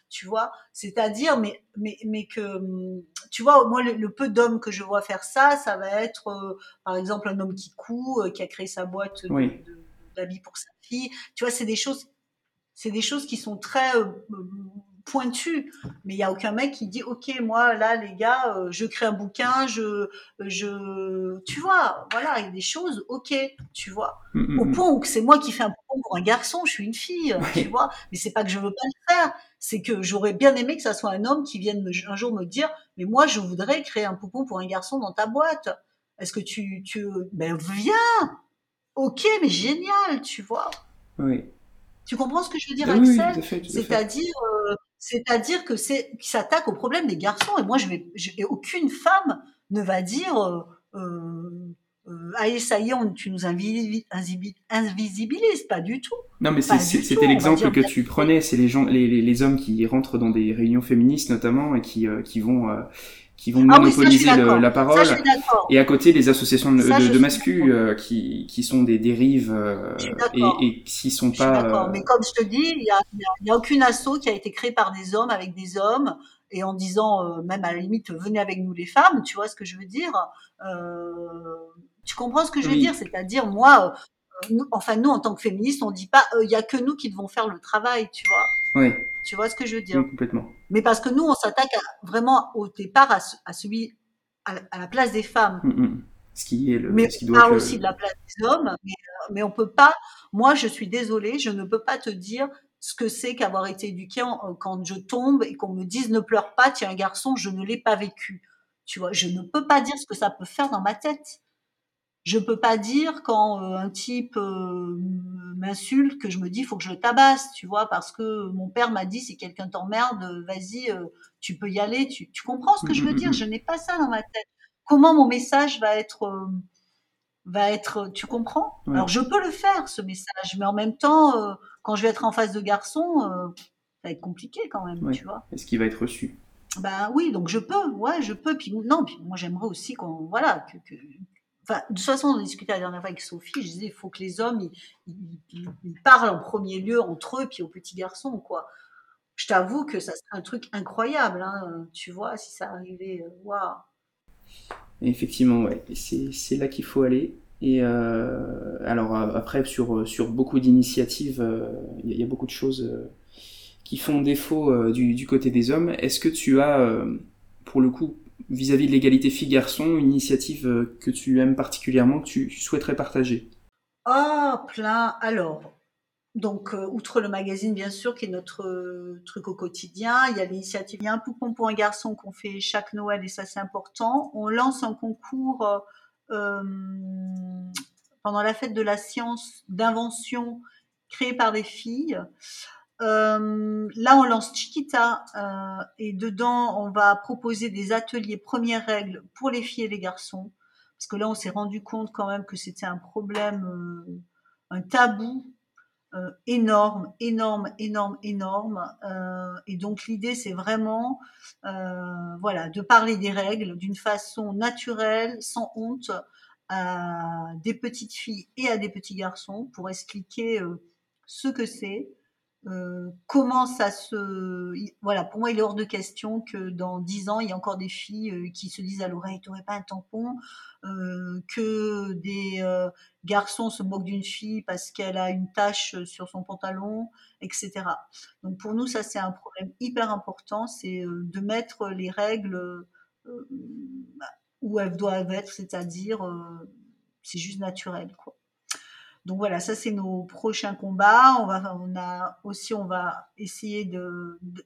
Tu vois, c'est-à-dire, mais mais mais que, tu vois, moi, le, peu d'hommes que je vois faire ça, ça va être, euh, par exemple, un homme qui coud, euh, qui a créé sa boîte d'habits pour sa fille. Tu vois, c'est des choses, c'est des choses qui sont très pointu, mais il y a aucun mec qui dit ok moi là les gars euh, je crée un bouquin, je je tu vois voilà il y a des choses ok tu vois mm, mm, au mm. point où c'est moi qui fais un poupon pour un garçon, je suis une fille tu vois, mais c'est pas que je veux pas le faire, c'est que j'aurais bien aimé que ça soit un homme qui vienne un jour me dire mais moi je voudrais créer un poupon pour un garçon dans ta boîte. Est-ce que tu tu ben viens ok mais génial tu vois. Oui. Tu comprends ce que je veux dire, Axel C'est-à-dire, euh, c'est-à-dire que c'est qui s'attaque au problème des garçons. Et moi, je vais, aucune femme ne va dire euh, euh, euh allez ça y est, tu nous invisibilises, pas du tout. Non, mais c'était l'exemple que tu prenais, c'est les gens, les, les, hommes qui rentrent dans des réunions féministes notamment et qui, qui vont qui vont Ah oui, monopoliser le- la parole. Et à côté, les associations de, Ça, de, de euh, qui, qui sont des dérives euh, et, et qui sont Je pas. euh, Mais comme je te dis, il n'y a, y a- aucune asso qui a été créée par des hommes avec des hommes et en disant, même à la limite, venez avec nous les femmes, tu vois ce que je veux dire Tu comprends ce que je veux Oui. dire? C'est-à-dire, moi, nous- enfin, nous, en tant que féministes, on dit pas, il y a que nous qui devons faire le travail, tu vois Tu vois ce que je veux dire? Oui, complètement. Mais parce que nous, on s'attaque à- vraiment au départ à, ce- à celui, à, la- à la place des femmes. Mm, mm. Ce qui est le, Mais ce qui on parle le- aussi de la place des hommes, mais, euh, mais on peut pas. Moi, je suis désolée, je ne peux pas te dire ce que c'est qu'avoir été éduquée en- quand je tombe et qu'on me dise ne pleure pas, tu es un garçon, je ne l'ai pas vécu. Tu vois, je ne peux pas dire ce que ça peut faire dans ma tête. Je peux pas dire quand euh, un type euh, m'insulte que je me dis faut que je le tabasse, tu vois, parce que mon père m'a dit si quelqu'un t'emmerde, vas-y, euh, tu peux y aller. Tu, tu comprends ce que je veux dire? Je n'ai pas ça dans ma tête. Comment mon message va être va être, tu comprends? Ouais. Alors je peux le faire ce message, mais en même temps, quand je vais être en face de garçons, euh, ça va être compliqué quand même, Ouais. tu vois. ce qui va être reçu. Ben oui, donc je peux, ouais, je peux. Puis non, puis moi j'aimerais aussi qu'on, voilà, que, que- enfin, de toute façon, on discutait la dernière fois avec Sophie, je disais, il faut que les hommes, ils, parlent en premier lieu entre eux, puis aux petits garçons, quoi. Je t'avoue que ça serait un truc incroyable, hein, tu vois, si ça arrivait, euh, waouh. Effectivement, ouais, c'est là qu'il faut aller. Et euh, alors après, sur, sur beaucoup d'initiatives, euh, il y, a- a beaucoup de choses qui font défaut du, côté des hommes. Est-ce que tu as, pour le coup, vis-à-vis de l'égalité filles-garçons, une initiative euh, que tu aimes particulièrement, que tu, souhaiterais partager? Ah, plein. Alors, donc, euh, outre le magazine, bien sûr, qui est notre euh, truc au quotidien, il y a l'initiative, il y a un poupon pour un garçon qu'on fait chaque Noël, et ça, c'est important. On lance un concours pendant la fête de la science d'invention créé par des filles. Euh, là, on lance Chiquita euh, et dedans, on va proposer des ateliers premières règles pour les filles et les garçons. Parce que là, on s'est rendu compte quand même que c'était un problème, euh, un tabou énorme, énorme, énorme, énorme. Et donc, l'idée, c'est vraiment voilà, de parler des règles d'une façon naturelle, sans honte, à des petites filles et à des petits garçons pour expliquer ce que c'est, euh, comment ça se... Voilà, pour moi, il est hors de question que dans dix ans, il y ait encore des filles euh, qui se disent à l'oreille, t'aurais pas un tampon euh, Que des euh, garçons se moquent d'une fille parce qu'elle a une tache sur son pantalon, etc. Donc pour nous, ça, c'est un problème hyper important, c'est euh, de mettre les règles où elles doivent être, c'est-à-dire, c'est juste naturel, quoi. Donc voilà, ça c'est nos prochains combats. On va, a aussi, on va essayer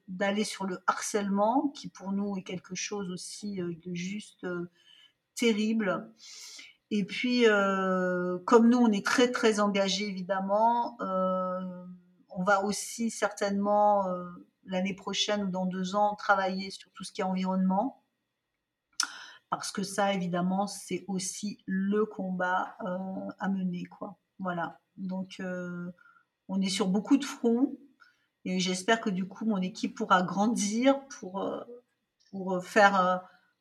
d'aller sur le harcèlement, qui pour nous est quelque chose aussi euh, de juste euh, terrible. Et puis, euh, comme nous, on est très très engagés évidemment, on va aussi certainement l'année prochaine ou dans deux ans travailler sur tout ce qui est environnement. Parce que ça, évidemment, c'est aussi le combat à mener. Voilà. Donc, euh, on est sur beaucoup de fronts et j'espère que du coup, mon équipe pourra grandir pour, euh, pour faire, euh,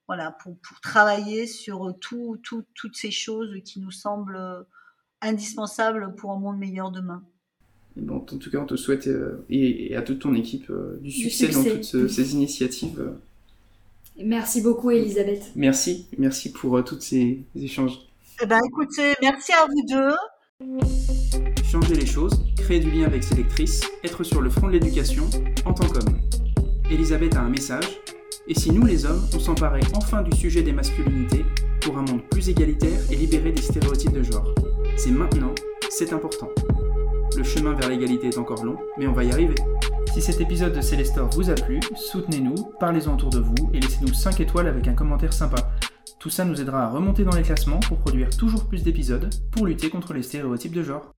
voilà, pour, pour travailler sur tout, tout, toutes ces choses qui nous semblent indispensables pour un monde meilleur demain. Bon, en tout cas, on te souhaite euh, et, et, à toute ton équipe euh, du, succès du, dans toutes ce, ces initiatives. Merci beaucoup, Elisabeth. Merci, merci pour euh, tous ces échanges. Eh ben, écoutez, merci à vous deux. Changer les choses, créer du lien avec ses lectrices, être sur le front de l'éducation en tant qu'homme. Elisabeth a un message, et si nous les hommes, on s'emparait enfin du sujet des masculinités pour un monde plus égalitaire et libéré des stéréotypes de genre? C'est maintenant, c'est important. Le chemin vers l'égalité est encore long, mais on va y arriver. Si cet épisode de Célestor vous a plu, soutenez-nous, parlez-en autour de vous et laissez-nous 5 étoiles avec un commentaire sympa. Tout ça nous aidera à remonter dans les classements pour produire toujours plus d'épisodes pour lutter contre les stéréotypes de genre.